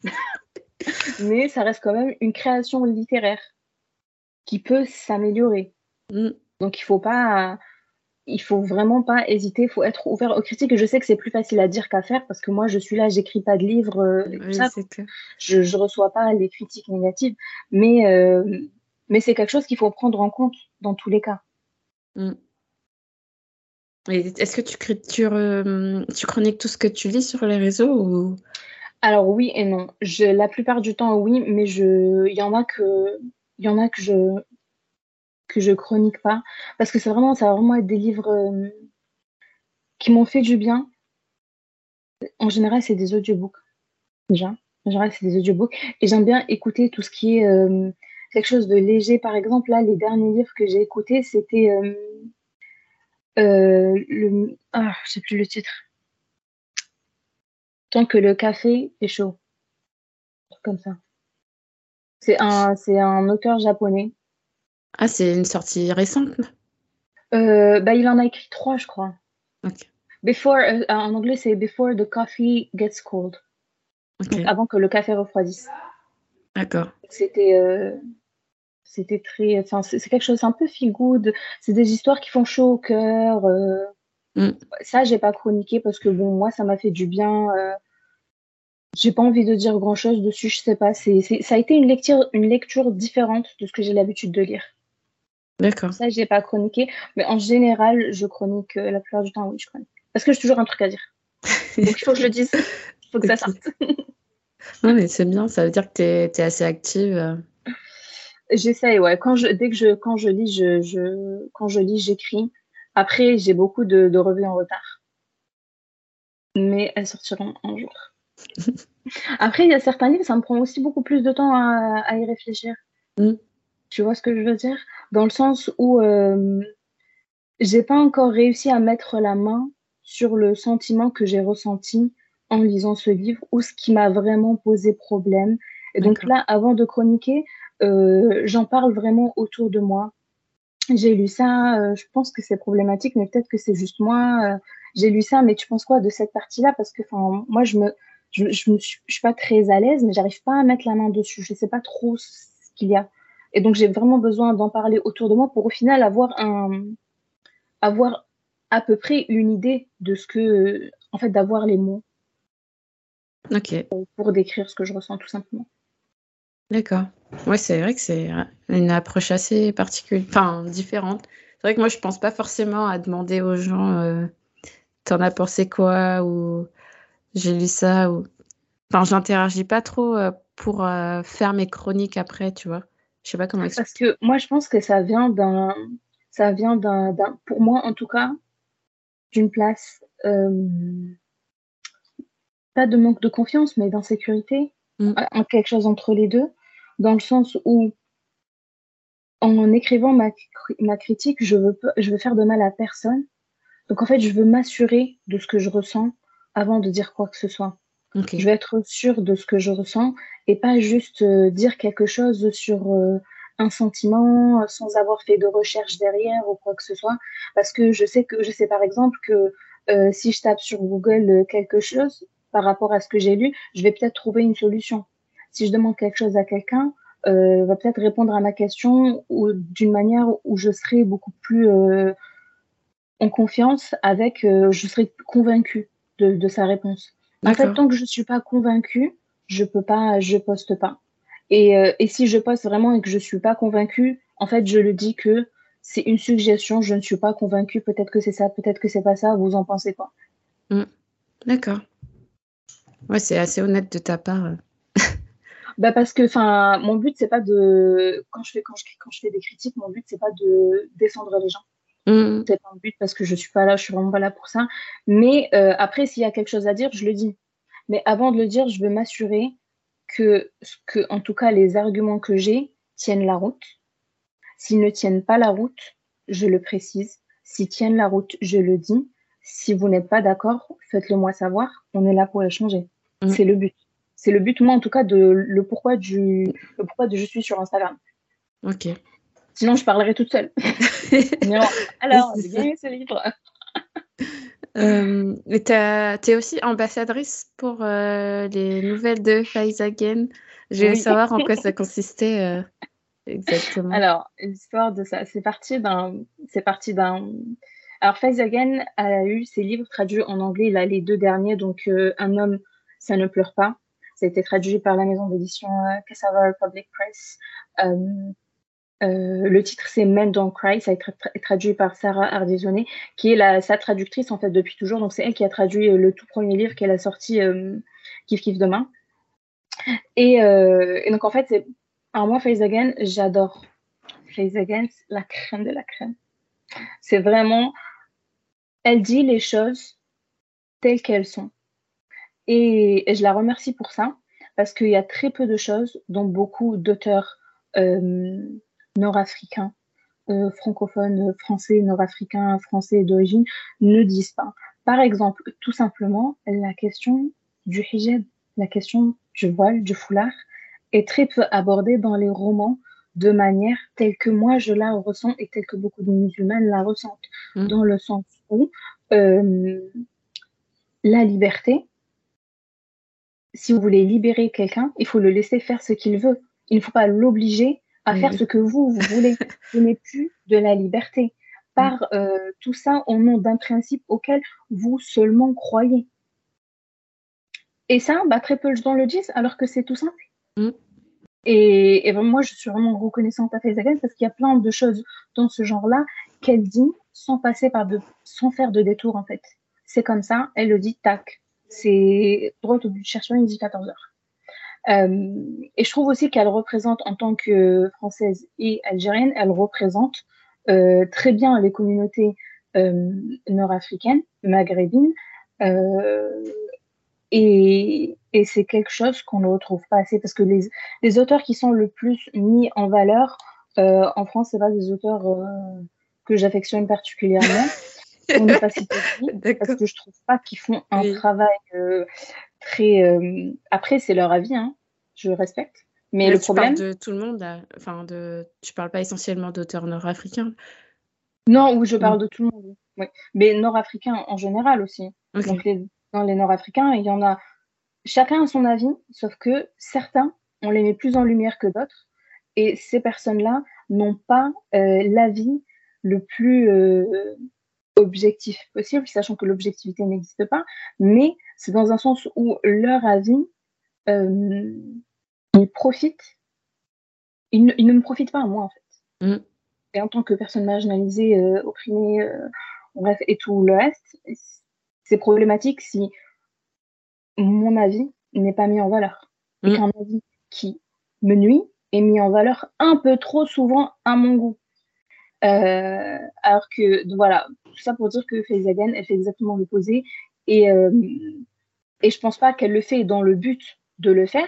[SPEAKER 2] Mais ça reste quand même une création littéraire qui peut s'améliorer. Mm. Donc, il faut pas il faut vraiment pas hésiter, il faut être ouvert aux critiques. Et je sais que c'est plus facile à dire qu'à faire parce que moi, je suis là, j'écris pas de livres, euh, je, ne reçois pas les critiques négatives, mais euh, mais c'est quelque chose qu'il faut prendre en compte dans tous les cas.
[SPEAKER 1] Mm. Est-ce que tu, tu, euh, tu chroniques tout ce que tu lis sur les réseaux ou...
[SPEAKER 2] Alors oui et non. Je, la plupart du temps oui, mais je, il y en a que, il y en a que je, que je chronique pas parce que c'est vraiment ça va vraiment être des livres euh, qui m'ont fait du bien. En général, c'est des audiobooks déjà. En général, c'est des audiobooks et j'aime bien écouter tout ce qui est euh, quelque chose de léger. Par exemple, là, les derniers livres que j'ai écoutés, c'était euh, le ah, je sais plus le titre. Tant que le café est chaud. comme ça. C'est un, c'est un auteur japonais
[SPEAKER 1] ah, c'est une sortie récente?
[SPEAKER 2] Euh, bah, Il en a écrit trois, je crois. Before, euh, en anglais, c'est Before the coffee gets cold. avant que le café refroidisse.
[SPEAKER 1] D'accord.
[SPEAKER 2] C'était euh, c'était très. Enfin, c'est quelque chose un peu feel good. C'est des histoires qui font chaud au cœur. Mm. Ça, j'ai pas chroniqué parce que bon, moi, ça m'a fait du bien. J'ai pas envie de dire grand chose dessus, je sais pas. C'est, ça a été une lecture, une lecture différente de ce que j'ai l'habitude de lire.
[SPEAKER 1] D'accord.
[SPEAKER 2] Ça, j'ai pas chroniqué. Mais en général, je chronique euh, la plupart du temps, oui, je chronique. Parce que j'ai toujours un truc à dire. Donc, il faut que je le dise. Il faut que ça sorte.
[SPEAKER 1] non, mais c'est bien. Ça veut dire que tu es, assez active. Euh.
[SPEAKER 2] J'essaye, ouais. Quand je, dès que je, quand je lis, je, je quand je lis, j'écris. Après, j'ai beaucoup de, de revues en retard. Mais elles sortiront un jour. Après, il y a certains livres, ça me prend aussi beaucoup plus de temps à, y réfléchir. Mm. Tu vois ce que je veux dire? Dans le sens où euh, j'ai pas encore réussi à mettre la main sur le sentiment que j'ai ressenti en lisant ce livre ou ce qui m'a vraiment posé problème. Et donc là, avant de chroniquer, euh, j'en parle vraiment autour de moi. J'ai lu ça, euh, je pense que c'est problématique, mais peut-être que c'est juste moi. Euh, j'ai lu ça, mais tu penses quoi de cette partie-là? Parce que moi, je me, je, je, suis, je suis pas très à l'aise, mais j'arrive pas à mettre la main dessus. Je sais pas trop ce qu'il y a. Et donc, j'ai vraiment besoin d'en parler autour de moi pour au final avoir un, avoir à peu près une idée de ce que, en fait, d'avoir les mots.
[SPEAKER 1] Ok.
[SPEAKER 2] Pour décrire ce que je ressens, tout simplement.
[SPEAKER 1] D'accord. Ouais, c'est vrai que c'est une approche assez particulière, enfin, différente. C'est vrai que moi, je pense pas forcément à demander aux gens, euh, t'en as pensé quoi? ou j'ai lu ça ou. Enfin, j'interagis pas trop euh, pour euh, faire mes chroniques après, tu vois. Je sais pas comment
[SPEAKER 2] expliquer. Parce que moi, je pense que ça vient d'un, ça vient d'un, pour moi en tout cas, d'une place, euh, pas de manque de confiance, mais d'insécurité, mm. en quelque chose entre les deux, dans le sens où, en écrivant ma, ma critique, je veux, je veux faire de mal à personne. Donc en fait, je veux m'assurer de ce que je ressens avant de dire quoi que ce soit. Je veux être sûre de ce que je ressens et pas juste euh, dire quelque chose sur euh, un sentiment euh, sans avoir fait de recherche derrière ou quoi que ce soit. Parce que je sais que je sais par exemple que si je tape sur Google quelque chose par rapport à ce que j'ai lu, je vais peut-être trouver une solution. Si je demande quelque chose à quelqu'un, euh, va peut-être répondre à ma question ou d'une manière où je serai beaucoup plus en confiance avec, je serai convaincue de, de sa réponse. En fait, tant que je ne suis pas convaincue, je peux pas, je poste pas. Et, euh, et si je poste vraiment et que je suis pas convaincue, en fait, je le dis que c'est une suggestion, je ne suis pas convaincue, peut-être que c'est ça, peut-être que c'est pas ça, vous en pensez quoi?
[SPEAKER 1] Mmh. D'accord. Ouais, c'est assez honnête de ta part. Euh.
[SPEAKER 2] bah parce que enfin mon but c'est pas de quand je fais quand je, quand je fais des critiques mon but c'est pas de descendre les gens Mmh. C'est pas un but parce que je suis pas là, je suis vraiment pas là pour ça. Mais euh, après, s'il y a quelque chose à dire, je le dis. Mais avant de le dire, je veux m'assurer que, que, en tout cas, les arguments que j'ai tiennent la route. S'ils ne tiennent pas la route, je le précise. S'ils tiennent la route, je le dis. Si vous n'êtes pas d'accord, faites-le moi savoir. On est là pour échanger. Mmh. C'est le but. C'est le but, moi, en tout cas, de le pourquoi du le pourquoi de je suis sur Instagram.
[SPEAKER 1] Ok.
[SPEAKER 2] Sinon, je parlerai toute seule. alors, j'ai bien ce livre.
[SPEAKER 1] euh, tu es aussi ambassadrice pour euh, les nouvelles de Again. Je voulais savoir en quoi ça consistait euh, exactement.
[SPEAKER 2] Alors, l'histoire de ça, c'est parti d'un. C'est parti d'un. Alors, Again a eu ses livres traduits en anglais, là, les deux derniers, donc euh, Un homme, ça ne pleure pas. Ça a été traduit par la maison d'édition Cassava Public Press. Euh, le titre c'est Men Don't Cry, ça a été traduit par Sarah Ardizone, qui est sa traductrice en fait depuis toujours. Donc c'est elle qui a traduit euh, le tout premier livre qu'elle a sorti, euh, Kif Kif Demain. Et, et, donc en fait, c'est, moi Face Again, j'adore Face Again, la crème de la crème. C'est vraiment, elle dit les choses telles qu'elles sont. Et, je la remercie pour ça, parce qu'il y a très peu de choses dont beaucoup d'auteurs euh, nord-africains, euh, francophones, euh, français, nord-africains, français d'origine, ne disent pas. Par exemple, tout simplement, la question du hijab, la question du voile, du foulard, est très peu abordée dans les romans de manière telle que moi je la ressens et telle que beaucoup de musulmanes la ressentent, mmh. dans le sens où euh, la liberté, si vous voulez libérer quelqu'un, il faut le laisser faire ce qu'il veut. Il ne faut pas l'obliger à faire ce que vous, vous voulez. Ce n'est plus de la liberté. Par euh, tout ça au nom d'un principe auquel vous seulement croyez. Et ça, bah, très peu de gens le disent, alors que c'est tout simple. Mm. Et, et moi, je suis vraiment reconnaissante à Faizagan parce qu'il y a plein de choses dans ce genre-là qu'elle dit sans passer par de, sans faire de détour, en fait. C'est comme ça, elle le dit, tac. C'est droit au but de chercher, il dit 14 heures. Euh, et je trouve aussi qu'elle représente, en tant que française et algérienne, elle représente euh, très bien les communautés euh, nord-africaines, maghrébines. et, et c'est quelque chose qu'on ne retrouve pas assez parce que les, les, auteurs qui sont le plus mis en valeur en France, c'est pas des auteurs que j'affectionne particulièrement. on pas parce que je trouve pas qu'ils font un travail très. Euh, après, c'est leur avis, hein. je respecte. Mais, le
[SPEAKER 1] tu
[SPEAKER 2] problème.
[SPEAKER 1] Parles de tout le monde, enfin, de... tu parles pas essentiellement d'auteurs nord-africains.
[SPEAKER 2] Non, oui, je parle de tout le monde. Oui. Mais nord-africains en général aussi. Donc, dans les nord-africains, il y en a. Chacun a son avis, sauf que certains, on les met plus en lumière que d'autres. Et ces personnes-là n'ont pas euh, l'avis le plus euh, objectif possible, sachant que l'objectivité n'existe pas, mais c'est dans un sens où leur avis, euh, ils profitent, ils ne, me profitent pas à moi en fait. Mm. Et en tant que personne marginalisée, euh, opprimée, euh, bref, et tout le reste, c'est problématique si mon avis n'est pas mis en valeur. Et mm. qu'un avis qui me nuit est mis en valeur un peu trop souvent à mon goût. Euh, alors que, voilà, tout ça pour dire que Faizagan, elle fait exactement l'opposé. Et, euh, et je pense pas qu'elle le fait dans le but de le faire,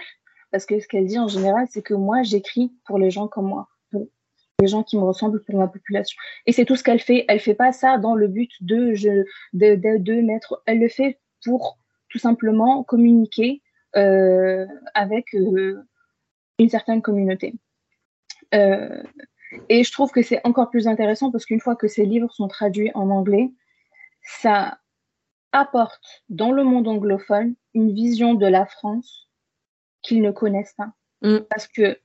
[SPEAKER 2] parce que ce qu'elle dit en général, c'est que moi, j'écris pour les gens comme moi, pour les gens qui me ressemblent, pour ma population. Et c'est tout ce qu'elle fait. Elle fait pas ça dans le but de, de, de, mettre. Elle le fait pour tout simplement communiquer euh, avec euh, une certaine communauté. Et je trouve que c'est encore plus intéressant parce qu'une fois que ces livres sont traduits en anglais, ça apporte dans le monde anglophone une vision de la France qu'ils ne connaissent pas. Mm. Parce que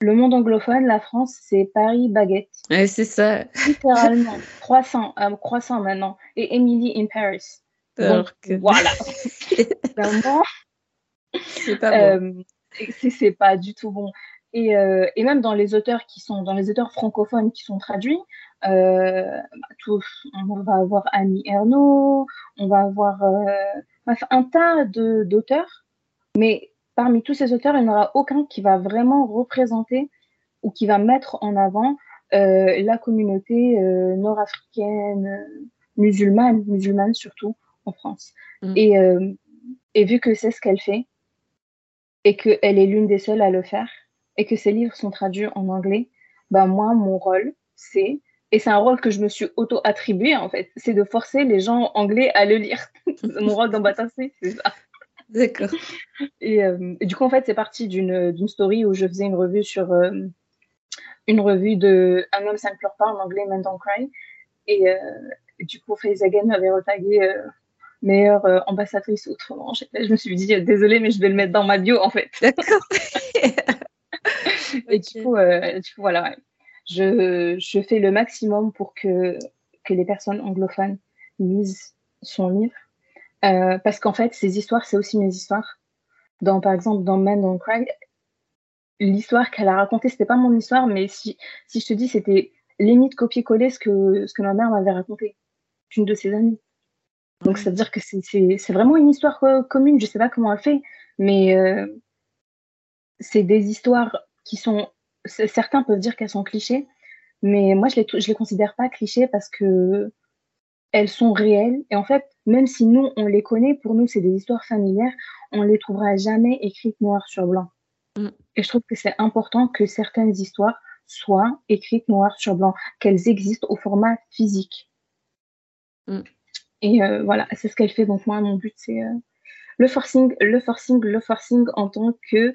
[SPEAKER 2] le monde anglophone, la France, c'est Paris baguette.
[SPEAKER 1] Ouais, c'est ça.
[SPEAKER 2] Littéralement. croissant, euh, croissant maintenant. Et Emily in Paris. Donc, voilà. c'est pas bon. Euh, c'est pas du tout bon. Et, euh, et, même dans les auteurs qui sont dans les auteurs francophones qui sont traduits, euh, tout, on va avoir Annie Ernaux, on va avoir euh, un tas d'auteurs, mais parmi tous ces auteurs, il n'y en aura aucun qui va vraiment représenter ou qui va mettre en avant la communauté nord-africaine, musulmane, musulmane surtout, en France. Mm. Et, et vu que c'est ce qu'elle fait, et qu'elle est l'une des seules à le faire, et que ses livres sont traduits en anglais, bah moi, mon rôle, c'est, et c'est un rôle que je me suis auto-attribué en fait, c'est de forcer les gens anglais à le lire. mon rôle d'ambassadeur, c'est ça.
[SPEAKER 1] D'accord.
[SPEAKER 2] Euh, et, du coup, en fait, c'est parti d'une story où je faisais une revue sur euh, une revue de Un homme, ça ne pleure pas en anglais, Men Don't Cry. Et, euh, du coup, Faye Again m'avait retagué meilleure ambassadrice autrement. Je, je, me suis dit, désolée, mais je vais le mettre dans ma bio en fait.
[SPEAKER 1] D'accord.
[SPEAKER 2] et du, coup, du coup, voilà, je, je, fais le maximum pour que, que les personnes anglophones lisent son livre euh, parce qu'en fait, ces histoires, c'est aussi mes histoires. Dans, par exemple, dans Men Don't Cry, l'histoire qu'elle a racontée, c'était pas mon histoire, mais si, si je te dis, c'était limite copier-coller ce que, ce que ma mère m'avait raconté d'une de ses amies. Donc, ça veut dire que c'est vraiment une histoire commune. Je sais pas comment elle fait, mais euh, c'est des histoires qui sont. Certains peuvent dire qu'elles sont clichés, mais moi, je les, je les considère pas clichés parce que elles sont réelles. Et en fait, même si nous, on les connaît, pour nous, c'est des histoires familières, on les trouvera jamais écrites noir sur blanc. Mm. Et je trouve que c'est important que certaines histoires soient écrites noir sur blanc, qu'elles existent au format physique. Mm. Et euh, voilà, c'est ce qu'elle fait. Donc moi, mon but, c'est euh, le forcing, le forcing, le forcing en tant que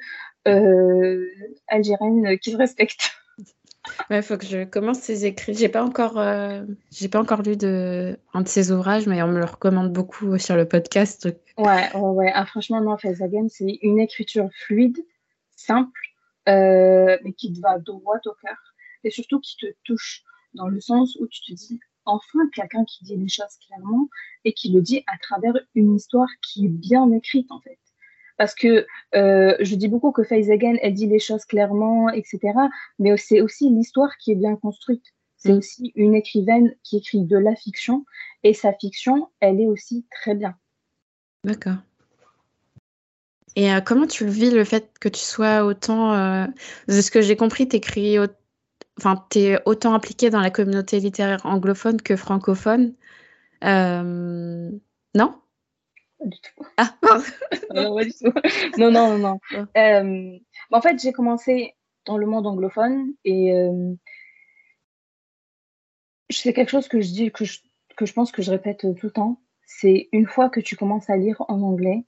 [SPEAKER 2] algérienne qui se respecte.
[SPEAKER 1] Il faut que je commence ses écrits. J'ai pas encore, euh, j'ai pas encore lu de un de ses ouvrages, mais on me le recommande beaucoup sur le podcast.
[SPEAKER 2] Ouais, ouais, Ah, franchement, non, Again, c'est une écriture fluide, simple, euh, mais qui te va droit au cœur, et surtout qui te touche dans le sens où tu te dis, enfin, quelqu'un qui dit les choses clairement et qui le dit à travers une histoire qui est bien écrite, en fait parce que euh, je dis beaucoup que Faye Again, elle dit les choses clairement, etc. Mais c'est aussi l'histoire qui est bien construite. C'est mm. aussi une écrivaine qui écrit de la fiction et sa fiction, elle est aussi très bien.
[SPEAKER 1] D'accord. Et euh, comment tu vis le fait que tu sois autant, euh, de ce que j'ai compris, tu enfin, es autant impliqué dans la communauté littéraire anglophone que francophone Non?
[SPEAKER 2] Du tout. Ah, non, pas du tout. non, non, non. Euh, en fait, j'ai commencé dans le monde anglophone et euh, c'est quelque chose que je dis, que je, que je pense que je répète tout le temps. C'est une fois que tu commences à lire en anglais,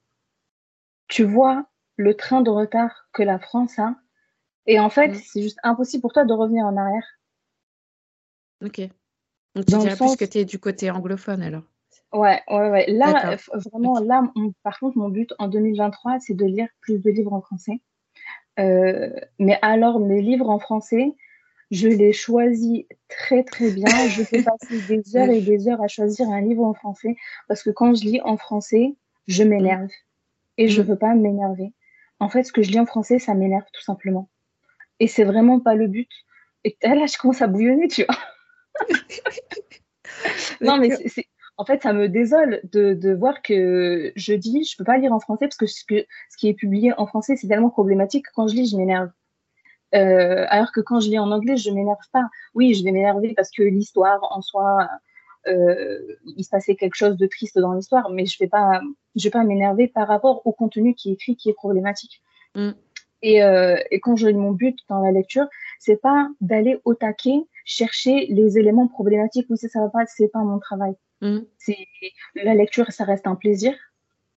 [SPEAKER 2] tu vois le train de retard que la France a. Et en fait, mm. c'est juste impossible pour toi de revenir en arrière.
[SPEAKER 1] Ok. Donc tu dirais plus que tu es du côté anglophone alors
[SPEAKER 2] Ouais, ouais, ouais. Là, vraiment, là, par contre, mon but en 2023, c'est de lire plus de livres en français. Euh, mais alors, mes livres en français, je les choisis très, très bien. Je peux passer des heures et des heures à choisir un livre en français parce que quand je lis en français, je m'énerve et je mm. veux pas m'énerver. En fait, ce que je lis en français, ça m'énerve tout simplement. Et c'est vraiment pas le but. Et là, je commence à bouillonner, tu vois. non, mais c'est en fait, ça me désole de, voir que je dis, je peux pas lire en français parce que ce, qui est publié en français, c'est tellement problématique que quand je lis, je m'énerve. Euh, alors que quand je lis en anglais, je m'énerve pas. Oui, je vais m'énerver parce que l'histoire en soi, euh, il se passait quelque chose de triste dans l'histoire, mais je vais pas, je vais pas m'énerver par rapport au contenu qui est écrit, qui est problématique. Mm. Et, euh, et, quand je lis mon but dans la lecture, c'est pas d'aller au taquet chercher les éléments problématiques. Oui, ça, ça va pas, c'est pas mon travail. Mm. C'est la lecture, ça reste un plaisir.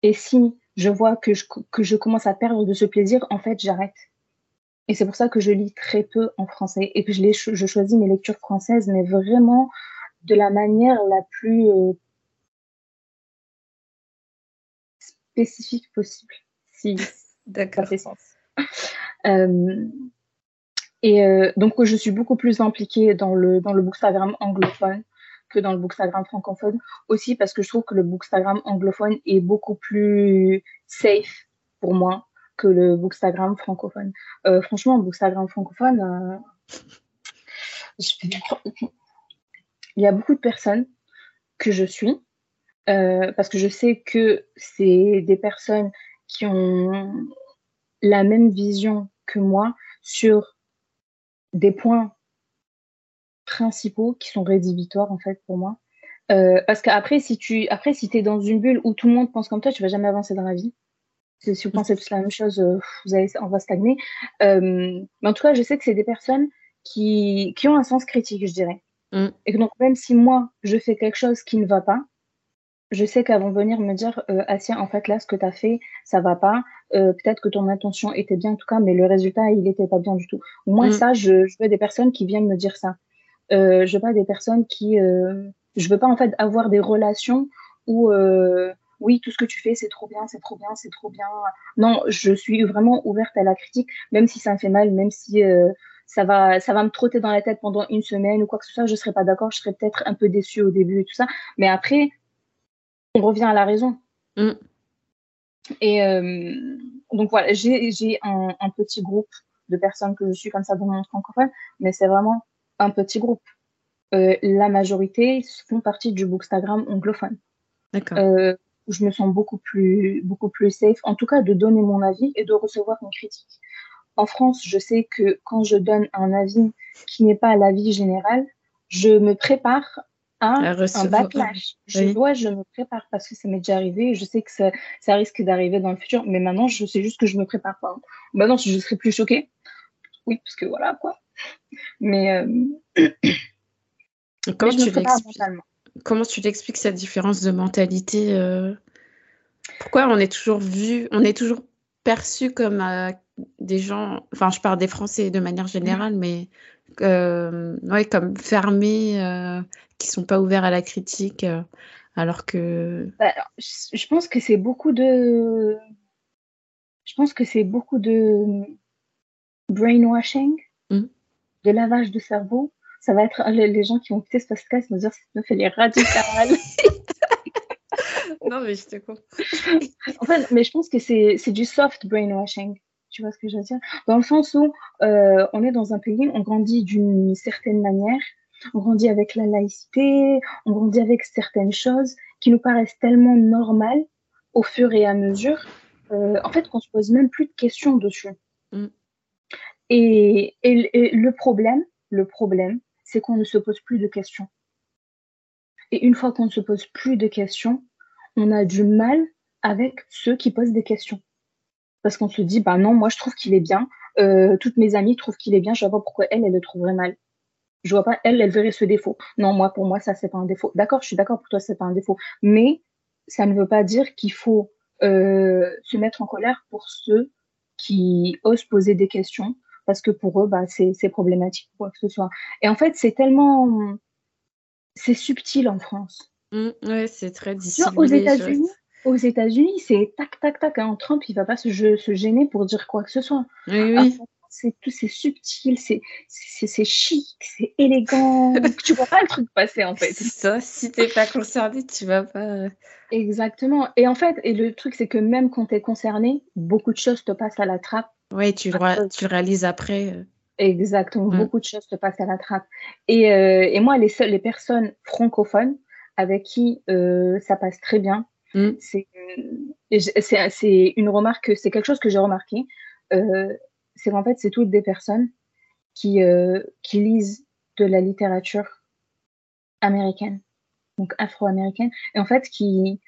[SPEAKER 2] Et si je vois que je, que je commence à perdre de ce plaisir, en fait, j'arrête. Et c'est pour ça que je lis très peu en français et que je, les, je choisis mes lectures françaises, mais vraiment de la manière la plus euh, spécifique possible, si ça fait sens. Euh, et euh, donc, je suis beaucoup plus impliquée dans le, dans le bookstagram anglophone que dans le bookstagram francophone. Aussi parce que je trouve que le bookstagram anglophone est beaucoup plus safe pour moi que le bookstagram francophone. Euh, franchement, le bookstagram francophone, euh, il y a beaucoup de personnes que je suis euh, parce que je sais que c'est des personnes qui ont la même vision que moi sur des points principaux qui sont rédhibitoires en fait pour moi. Euh, parce qu'après, si tu après, si es dans une bulle où tout le monde pense comme toi, tu vas jamais avancer dans la vie. Si vous pensez tous la même chose, euh, vous allez, on va stagner. Euh, mais en tout cas, je sais que c'est des personnes qui, qui ont un sens critique, je dirais. Mm. Et donc, même si moi, je fais quelque chose qui ne va pas, je sais qu'elles vont venir me dire euh, Asia, en fait, là, ce que tu as fait, ça va pas. Euh, peut-être que ton intention était bien, en tout cas, mais le résultat, il n'était pas bien du tout. Moi, mm. ça, je, je, veux des personnes qui viennent me dire ça. Euh, je veux pas des personnes qui. Euh, je veux pas, en fait, avoir des relations où. Euh, oui, tout ce que tu fais, c'est trop bien, c'est trop bien, c'est trop bien. Non, je suis vraiment ouverte à la critique, même si ça me fait mal, même si ça va, ça va me trotter dans la tête pendant une semaine ou quoi que ce soit, je serais pas d'accord, je serais peut-être un peu déçue au début et tout ça. Mais après, on revient à la raison. Mm. Et euh, donc voilà, j'ai un, un, petit groupe de personnes que je suis comme ça dans monde francophone, mais c'est vraiment un petit groupe. Euh, la majorité font partie du bookstagram anglophone. D'accord. Euh, je me sens beaucoup plus, beaucoup plus safe, en tout cas de donner mon avis et de recevoir une critique. En France, je sais que quand je donne un avis qui n'est pas l'avis général, je me prépare à, un backlash. Je dois, je me prépare parce que ça m'est déjà arrivé. Je sais que ça, ça risque d'arriver dans le futur, mais maintenant, je sais juste que je me prépare pas. Maintenant, je serais plus choquée. Oui, parce que voilà, quoi. Mais. Euh...
[SPEAKER 1] Comment, tu Comment tu l'expliques cette différence de mentalité euh... Pourquoi on est toujours vu, on est toujours perçu comme euh, des gens, enfin je parle des Français de manière générale, mais euh, ouais, comme fermés, qui sont pas ouverts à la critique, alors que.
[SPEAKER 2] Bah, je pense que c'est beaucoup de. Je pense que c'est beaucoup de brainwashing, mmh. De lavage de cerveau. Ça va être les, gens qui vont écouter ce podcast me dire ça me fait les radicales.
[SPEAKER 1] non, mais je te comprends.
[SPEAKER 2] en fait, mais je pense que c'est du soft brainwashing. Tu vois ce que je veux dire? Dans le sens où euh, on est dans un pays, on grandit d'une certaine manière, on grandit avec la laïcité, on grandit avec certaines choses qui nous paraissent tellement normales au fur et à mesure, euh, en fait, qu'on se pose même plus de questions dessus. Mm. Et, le problème, le problème, c'est qu'on ne se pose plus de questions. Et une fois qu'on ne se pose plus de questions, on a du mal avec ceux qui posent des questions parce qu'on se dit, bah non, moi je trouve qu'il est bien. Euh, toutes mes amies trouvent qu'il est bien. Je vois pas pourquoi elle, elle le trouverait mal. Je vois pas, elle, elle verrait ce défaut. Non, moi, pour moi, ça, c'est pas un défaut. D'accord, je suis d'accord pour toi, c'est pas un défaut. Mais ça ne veut pas dire qu'il faut euh, se mettre en colère pour ceux qui osent poser des questions, parce que pour eux, bah, c'est problématique, quoi que ce soit. Et en fait, c'est tellement. C'est subtil en France.
[SPEAKER 1] Mmh, ouais, c'est très difficile.
[SPEAKER 2] Aux États-Unis, aux États-Unis, c'est tac, tac, tac. Hein. Trump, il va pas se, se, gêner pour dire quoi que ce soit.
[SPEAKER 1] Oui, oui.
[SPEAKER 2] c'est tout, c'est subtil, c'est, c'est, chic, c'est élégant. tu vois pas le truc passer en fait.
[SPEAKER 1] Ça, si t'es pas concerné, tu vas pas.
[SPEAKER 2] Exactement. Et en fait, et le truc, c'est que même quand tu es concerné, beaucoup de choses te passent à la trappe.
[SPEAKER 1] Oui, tu, le, tu réalises après. Euh.
[SPEAKER 2] Exactement. Mm. Beaucoup de choses te passent à la trappe. Et, euh, et moi, les seules, les personnes francophones avec qui ça passe très bien, Mm. C'est une remarque, c'est quelque chose que j'ai remarqué. Euh, c'est qu'en fait, c'est toutes des personnes qui, euh, qui lisent de la littérature américaine, donc afro-américaine, et en fait, qui,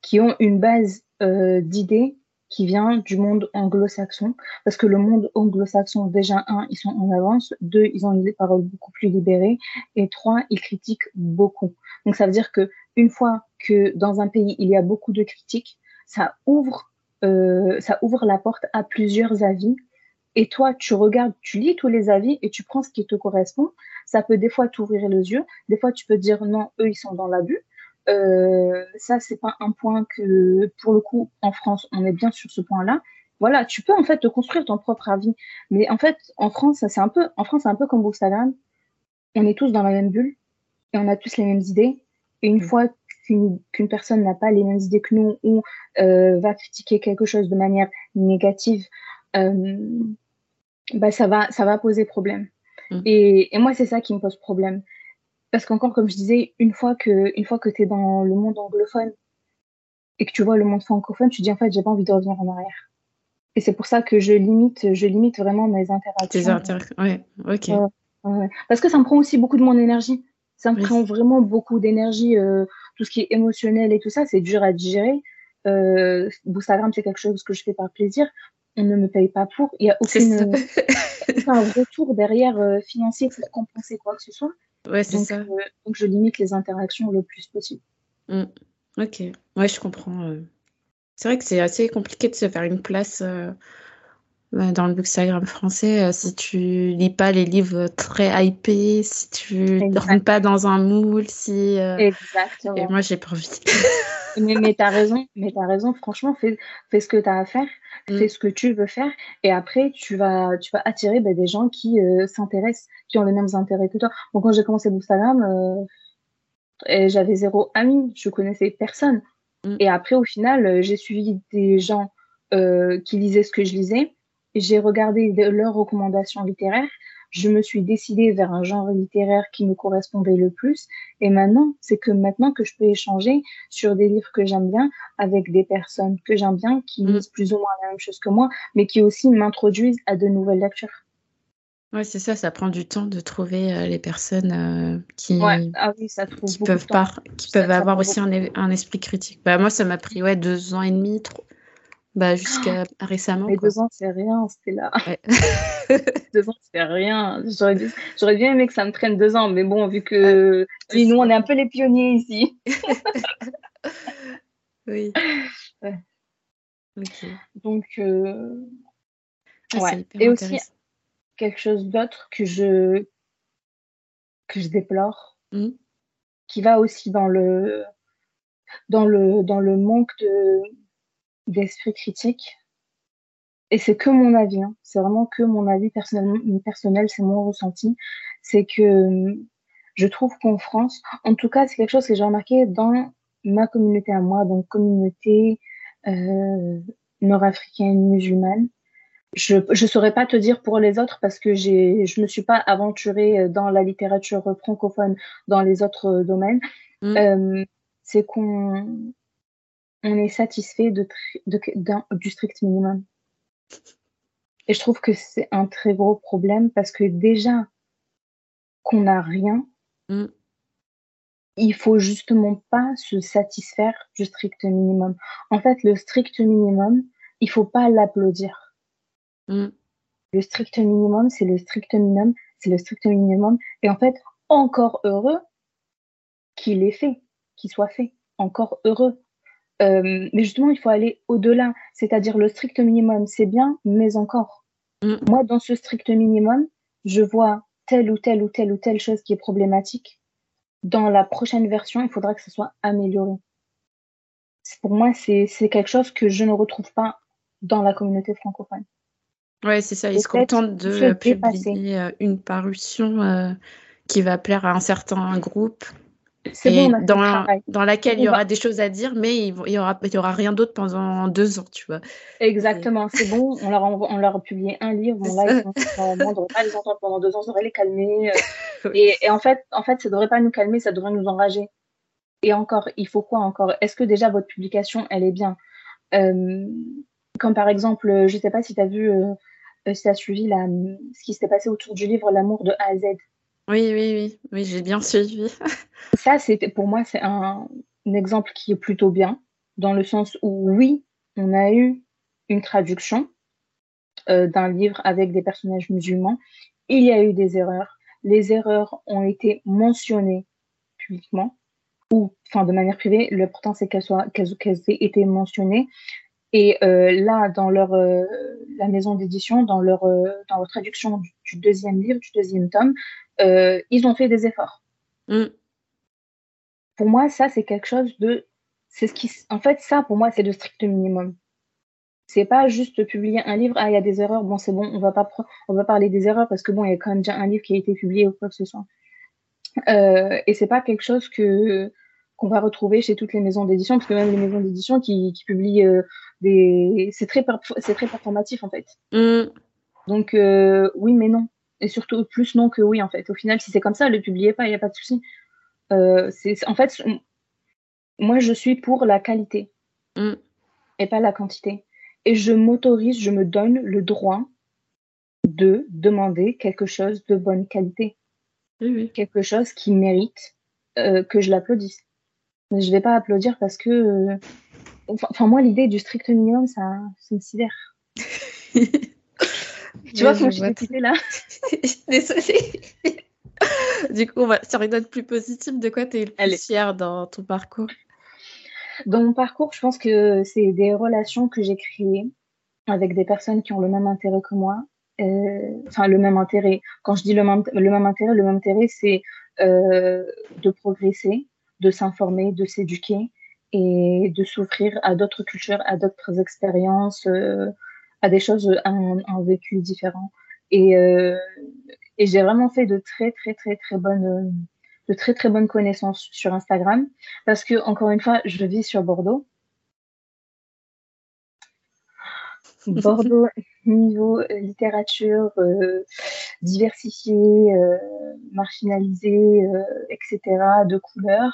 [SPEAKER 2] qui ont une base euh, d'idées qui vient du monde anglo-saxon, parce que le monde anglo-saxon, déjà, un, ils sont en avance, deux, ils ont des paroles beaucoup plus libérées, et trois, ils critiquent beaucoup. Donc ça veut dire que une fois que dans un pays il y a beaucoup de critiques, ça ouvre, euh, ça ouvre la porte à plusieurs avis. Et toi, tu regardes, tu lis tous les avis et tu prends ce qui te correspond. Ça peut des fois t'ouvrir les yeux, des fois tu peux dire non, eux ils sont dans l'abus. Euh, ça, c'est pas un point que, pour le coup, en France, on est bien sur ce point-là. Voilà, tu peux en fait te construire ton propre avis. Mais en fait, en France, c'est un peu, en France, c'est un peu comme Bookstagram. On est tous dans la même bulle et on a tous les mêmes idées. Et une mm. fois qu'une personne n'a pas les mêmes idées que nous ou euh, va critiquer quelque chose de manière négative, euh, bah, ça, va, ça va poser problème. Mm. Et, et, moi, c'est ça qui me pose problème. Parce qu'encore, comme je disais, une fois que, une fois que tu es dans le monde anglophone et que tu vois le monde francophone, tu dis en fait, j'ai pas envie de revenir en arrière. Et c'est pour ça que je limite, je limite vraiment mes interactions.
[SPEAKER 1] Tes interactions, ouais, ok.
[SPEAKER 2] Parce que ça me prend aussi beaucoup de mon énergie. Ça me prend vraiment beaucoup d'énergie. Euh, tout ce qui est émotionnel et tout ça, c'est dur à digérer. Euh, Instagram, c'est quelque chose que je fais par plaisir. On ne me paye pas pour. Il n'y a aucune, aucun retour derrière euh, financier pour compenser quoi que ce soit.
[SPEAKER 1] Ouais, c'est ça. Euh,
[SPEAKER 2] donc, je limite les interactions le plus possible.
[SPEAKER 1] Mmh. Ok. Ouais, je comprends. C'est vrai que c'est assez compliqué de se faire une place dans le Bookstagram français, euh, si tu lis pas les livres très hypés, si tu ne rentres pas dans un moule, si.
[SPEAKER 2] Euh, Exactement.
[SPEAKER 1] Et moi, j'ai pas envie.
[SPEAKER 2] mais mais tu as raison, mais as raison, franchement, fais, fais ce que tu as à faire, mm. fais ce que tu veux faire, et après, tu vas, tu vas attirer ben, des gens qui euh, s'intéressent, qui ont les mêmes intérêts que toi. Bon, quand j'ai commencé Bookstagram, j'avais zéro ami, je connaissais personne. Mm. Et après, au final, j'ai suivi des gens qui lisaient ce que je lisais j'ai regardé leurs recommandations littéraires, je me suis décidée vers un genre littéraire qui me correspondait le plus. Et maintenant, c'est que maintenant que je peux échanger sur des livres que j'aime bien avec des personnes que j'aime bien, qui mm. lisent plus ou moins la même chose que moi, mais qui aussi m'introduisent à de nouvelles lectures.
[SPEAKER 1] Ouais, c'est ça, ça prend du temps de trouver euh, les personnes euh, qui,
[SPEAKER 2] ah
[SPEAKER 1] qui peuvent, pas, qui peuvent avoir aussi un, un, esprit critique. Bah, moi, ça m'a pris ouais, deux ans et demi, bah, jusqu'à récemment.
[SPEAKER 2] Mais deux ans, c'est rien, c'était là. deux ans, c'est rien. J'aurais, bien aimé que ça me traîne deux ans, mais bon, vu que nous, on est un peu les pionniers ici.
[SPEAKER 1] oui.
[SPEAKER 2] Donc, euh, ah, ouais. Et aussi, quelque chose d'autre que je, que je déplore, mmh. qui va aussi dans le, dans le, dans le manque de d'esprit critique. Et c'est que mon avis, hein. c'est vraiment que mon avis personnel, personnel c'est mon ressenti. C'est que je trouve qu'en France, en tout cas, c'est quelque chose que j'ai remarqué dans ma communauté à moi, donc communauté euh, nord-africaine musulmane. Je ne saurais pas te dire pour les autres parce que j'ai, je me suis pas aventurée dans la littérature francophone dans les autres domaines. Mmh. Euh, c'est qu'on on est satisfait de, du strict minimum. Et je trouve que c'est un très gros problème parce que déjà qu'on n'a rien, mm. il faut justement pas se satisfaire du strict minimum. En fait, le strict minimum, il faut pas l'applaudir. Mm. Le strict minimum, c'est le strict minimum, c'est le strict minimum. Et en fait, encore heureux qu'il ait fait, qu'il soit fait. Encore heureux. Euh, mais justement, il faut aller au-delà, c'est-à-dire le strict minimum, c'est bien, mais encore. Mm. Moi, dans ce strict minimum, je vois telle ou telle ou telle ou telle chose qui est problématique. Dans la prochaine version, il faudra que ce soit amélioré. Pour moi, c'est quelque chose que je ne retrouve pas dans la communauté francophone.
[SPEAKER 1] Oui, c'est ça. Ils se contentent de publier euh, une parution euh, qui va plaire à un certain groupe? Et dans, dans laquelle il y aura des choses à dire, mais il y aura, il y aura rien d'autre pendant deux ans, tu vois.
[SPEAKER 2] Exactement, c'est bon. On leur, a, on leur a publié un livre, on là, on ne devrait pas les entendre pendant deux ans, ça devrait les calmer. Euh. et, et, en fait, en fait, ça devrait pas nous calmer, ça devrait nous enrager. Et encore, il faut quoi encore? Est-ce que déjà votre publication, elle est bien? Euh, Comme par exemple, je sais pas si tu as vu, euh, si tu as suivi la, ce qui s'était passé autour du livre L'amour de A à Z.
[SPEAKER 1] Oui, oui, oui, oui, j'ai bien suivi.
[SPEAKER 2] Ça, c'était pour moi, c'est un, exemple qui est plutôt bien, dans le sens où oui, on a eu une traduction euh, d'un livre avec des personnages musulmans. Il y a eu des erreurs. Les erreurs ont été mentionnées publiquement ou enfin de manière privée. L'important c'est qu'elles soient qu'elles aient été mentionnées. Et euh, là, dans leur euh, la maison d'édition, dans leur dans leur traduction du, deuxième livre, du deuxième tome, ils ont fait des efforts. Mm pour moi, ça, c'est quelque chose de. C'est ce qui. En fait, ça, pour moi, c'est le strict minimum. C'est pas juste publier un livre, ah, il y a des erreurs, bon, c'est bon, on va pas on va parler des erreurs parce que bon, il y a quand même déjà un livre qui a été publié ou quoi que ce soit. Euh, et c'est pas quelque chose que qu'on va retrouver chez toutes les maisons d'édition, parce que même les maisons d'édition qui, qui, publient euh, des. C'est très, c'est très performatif, en fait. Mm. Donc, euh, oui, mais non. Et surtout, plus non que oui, en fait. Au final, si c'est comme ça, ne le publiez pas, il n'y a pas de souci. Euh, en fait, moi, je suis pour la qualité mm. et pas la quantité. Et je m'autorise, je me donne le droit de demander quelque chose de bonne qualité. Quelque chose qui mérite euh, que je l'applaudisse. Mais je vais pas applaudir parce que. Euh, enfin, moi, l'idée du strict minimum, ça, ça me sidère. tu vois comment je suis là
[SPEAKER 1] Désolée. du coup, on va sur une note plus positive. De quoi tu es le plus fière dans ton parcours?
[SPEAKER 2] Dans mon parcours, je pense que c'est des relations que j'ai créées avec des personnes qui ont le même intérêt que moi. Euh, enfin, le même intérêt. Quand je dis le même, le même intérêt, le même intérêt, c'est euh, de progresser, de s'informer, de s'éduquer et de s'ouvrir à d'autres cultures, à d'autres expériences, euh, à des choses, à un, vécu différent. Et, euh, et j'ai vraiment fait de très, très, très, très bonnes, de très, très bonnes connaissances sur Instagram parce que, encore une fois, je vis sur Bordeaux. Bordeaux, niveau littérature euh, diversifiée, euh, marginalisée, euh, etc., de couleurs,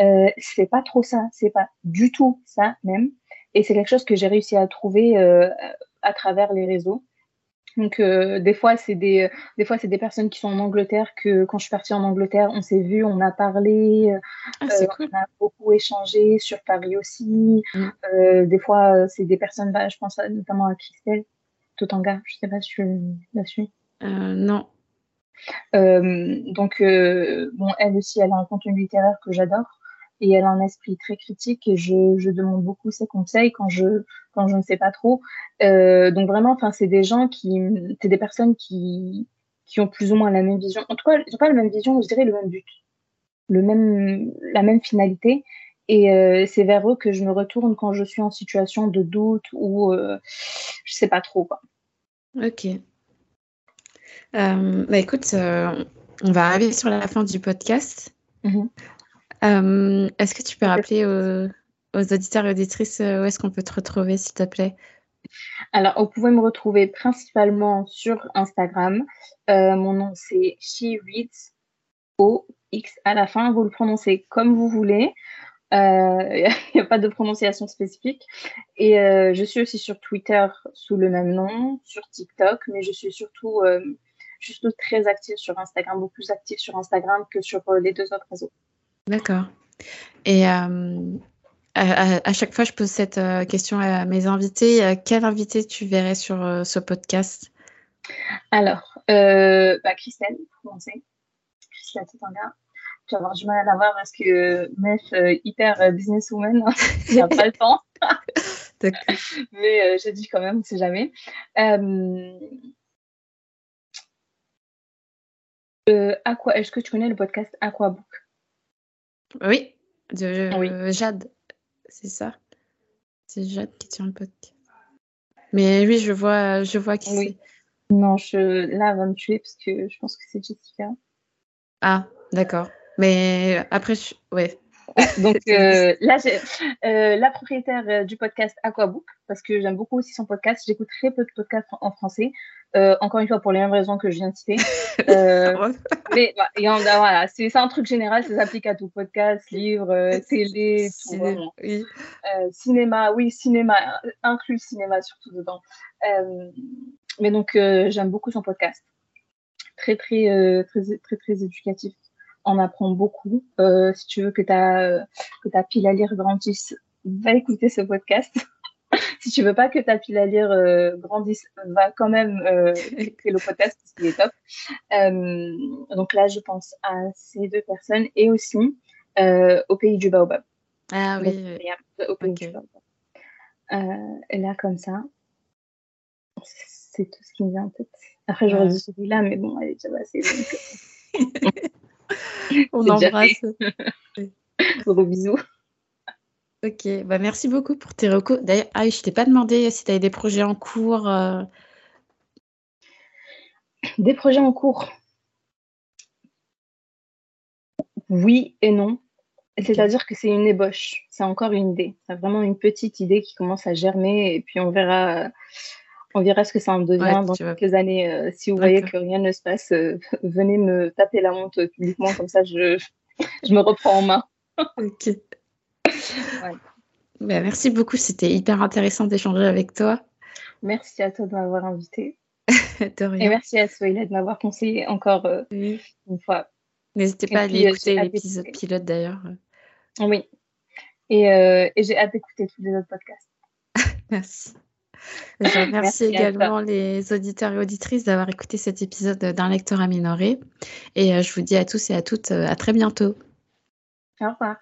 [SPEAKER 2] euh, c'est pas trop ça, c'est pas du tout ça même. Et c'est quelque chose que j'ai réussi à trouver euh, à travers les réseaux. Donc euh, des fois c'est des des fois c'est des personnes qui sont en Angleterre que quand je suis partie en Angleterre on s'est vu on a parlé ah, euh, cool. on a beaucoup échangé sur Paris aussi mm. euh, des fois c'est des personnes bah, je pense notamment à Christelle Totanga je sais pas si tu la suis
[SPEAKER 1] non
[SPEAKER 2] donc bon elle aussi elle a un contenu littéraire que j'adore et elle a un esprit très critique et je, je demande beaucoup ses conseils quand je quand je ne sais pas trop. Euh, donc vraiment, enfin c'est des gens qui, c'est des personnes qui qui ont plus ou moins la même vision. En tout cas, ils n'ont pas la même vision, je dirais le même but, le même la même finalité. Et euh, c'est vers eux que je me retourne quand je suis en situation de doute ou euh, je sais pas trop quoi.
[SPEAKER 1] Ok. Euh, bah écoute, on va arriver sur la fin du podcast. Mm-hmm. Euh, est-ce que tu peux rappeler aux, auditeurs et auditrices euh, où est-ce qu'on peut te retrouver, s'il te plaît?
[SPEAKER 2] Alors, vous pouvez me retrouver principalement sur Instagram. Euh, mon nom, c'est She Reads, O-X à la fin. Vous le prononcez comme vous voulez. Il n'y a, pas de prononciation spécifique. Et je suis aussi sur Twitter sous le même nom, sur TikTok, mais je suis surtout juste très active sur Instagram, beaucoup plus active sur Instagram que sur les deux autres réseaux.
[SPEAKER 1] D'accord. Et euh, à, chaque fois, je pose cette euh, question à mes invités. Euh, quel invité tu verrais sur ce podcast?
[SPEAKER 2] Alors, bah, Christelle, pour commencer. Christelle Titanga. Tu vas avoir du mal à la voir parce que meuf hyper businesswoman, il n'y a pas le temps. Mais j'ai dit quand même, on ne sait jamais. Aqua, est-ce que tu connais le podcast Aquabook?
[SPEAKER 1] Oui, de Jade, c'est ça. C'est Jade qui tient le podcast. Mais oui, je vois, je vois qui oui.
[SPEAKER 2] c'est. Non, je, là, elle va me tuer parce que je pense que c'est Jessica.
[SPEAKER 1] Ah, d'accord. Mais après, je... ouais,
[SPEAKER 2] Donc euh, là, j'ai euh, la propriétaire euh, du podcast Aquabook, parce que j'aime beaucoup aussi son podcast. J'écoute très peu de podcasts en, français. Euh, encore une fois, pour les mêmes raisons que je viens de citer. Euh, mais bah, et voilà, c'est un truc général, ça s'applique à tout podcast, livre, télé, tout, oui. cinéma, oui, cinéma, inclus cinéma surtout dedans. mais donc, j'aime beaucoup son podcast. Très, très, très, très, très éducatif on apprend beaucoup. Euh, si tu veux que ta, que ta pile à lire grandisse, va écouter ce podcast. si tu veux pas que ta pile à lire euh, grandisse, va quand même euh, écouter le podcast parce qu'il est top. Euh, donc là, je pense à ces deux personnes et aussi au pays du baobab.
[SPEAKER 1] Ah oui.
[SPEAKER 2] Au pays du baobab. et là, comme ça, c'est tout ce qui me vient en tête. Après, j'aurais dit celui-là, mais bon, elle est déjà passée.
[SPEAKER 1] On embrasse.
[SPEAKER 2] Gros bisous.
[SPEAKER 1] Ok, bah merci beaucoup pour tes recours. D'ailleurs, ah, je t'ai pas demandé si tu avais des projets en cours. Euh.
[SPEAKER 2] Des projets en cours. Oui et non. C'est-à-dire que c'est une ébauche, c'est encore une idée. C'est vraiment une petite idée qui commence à germer et puis on verra on verra ce que ça en devient dans quelques années. Euh, si vous voyez que rien ne se passe, euh, venez me taper la honte publiquement, comme ça je, je me reprends en main.
[SPEAKER 1] ok. Ben, merci beaucoup, c'était hyper intéressant d'échanger avec toi.
[SPEAKER 2] Merci à toi de m'avoir invité. Et merci à Soïla de m'avoir conseillé encore euh, une fois.
[SPEAKER 1] N'hésitez pas à aller écouter l'épisode pilote d'ailleurs.
[SPEAKER 2] Oui. Et, euh, et j'ai hâte d'écouter tous les autres podcasts.
[SPEAKER 1] merci. Je remercie également les auditeurs et auditrices d'avoir écouté cet épisode d'un lecteur à minorer. Et je vous dis à tous et à toutes à très bientôt.
[SPEAKER 2] Au revoir.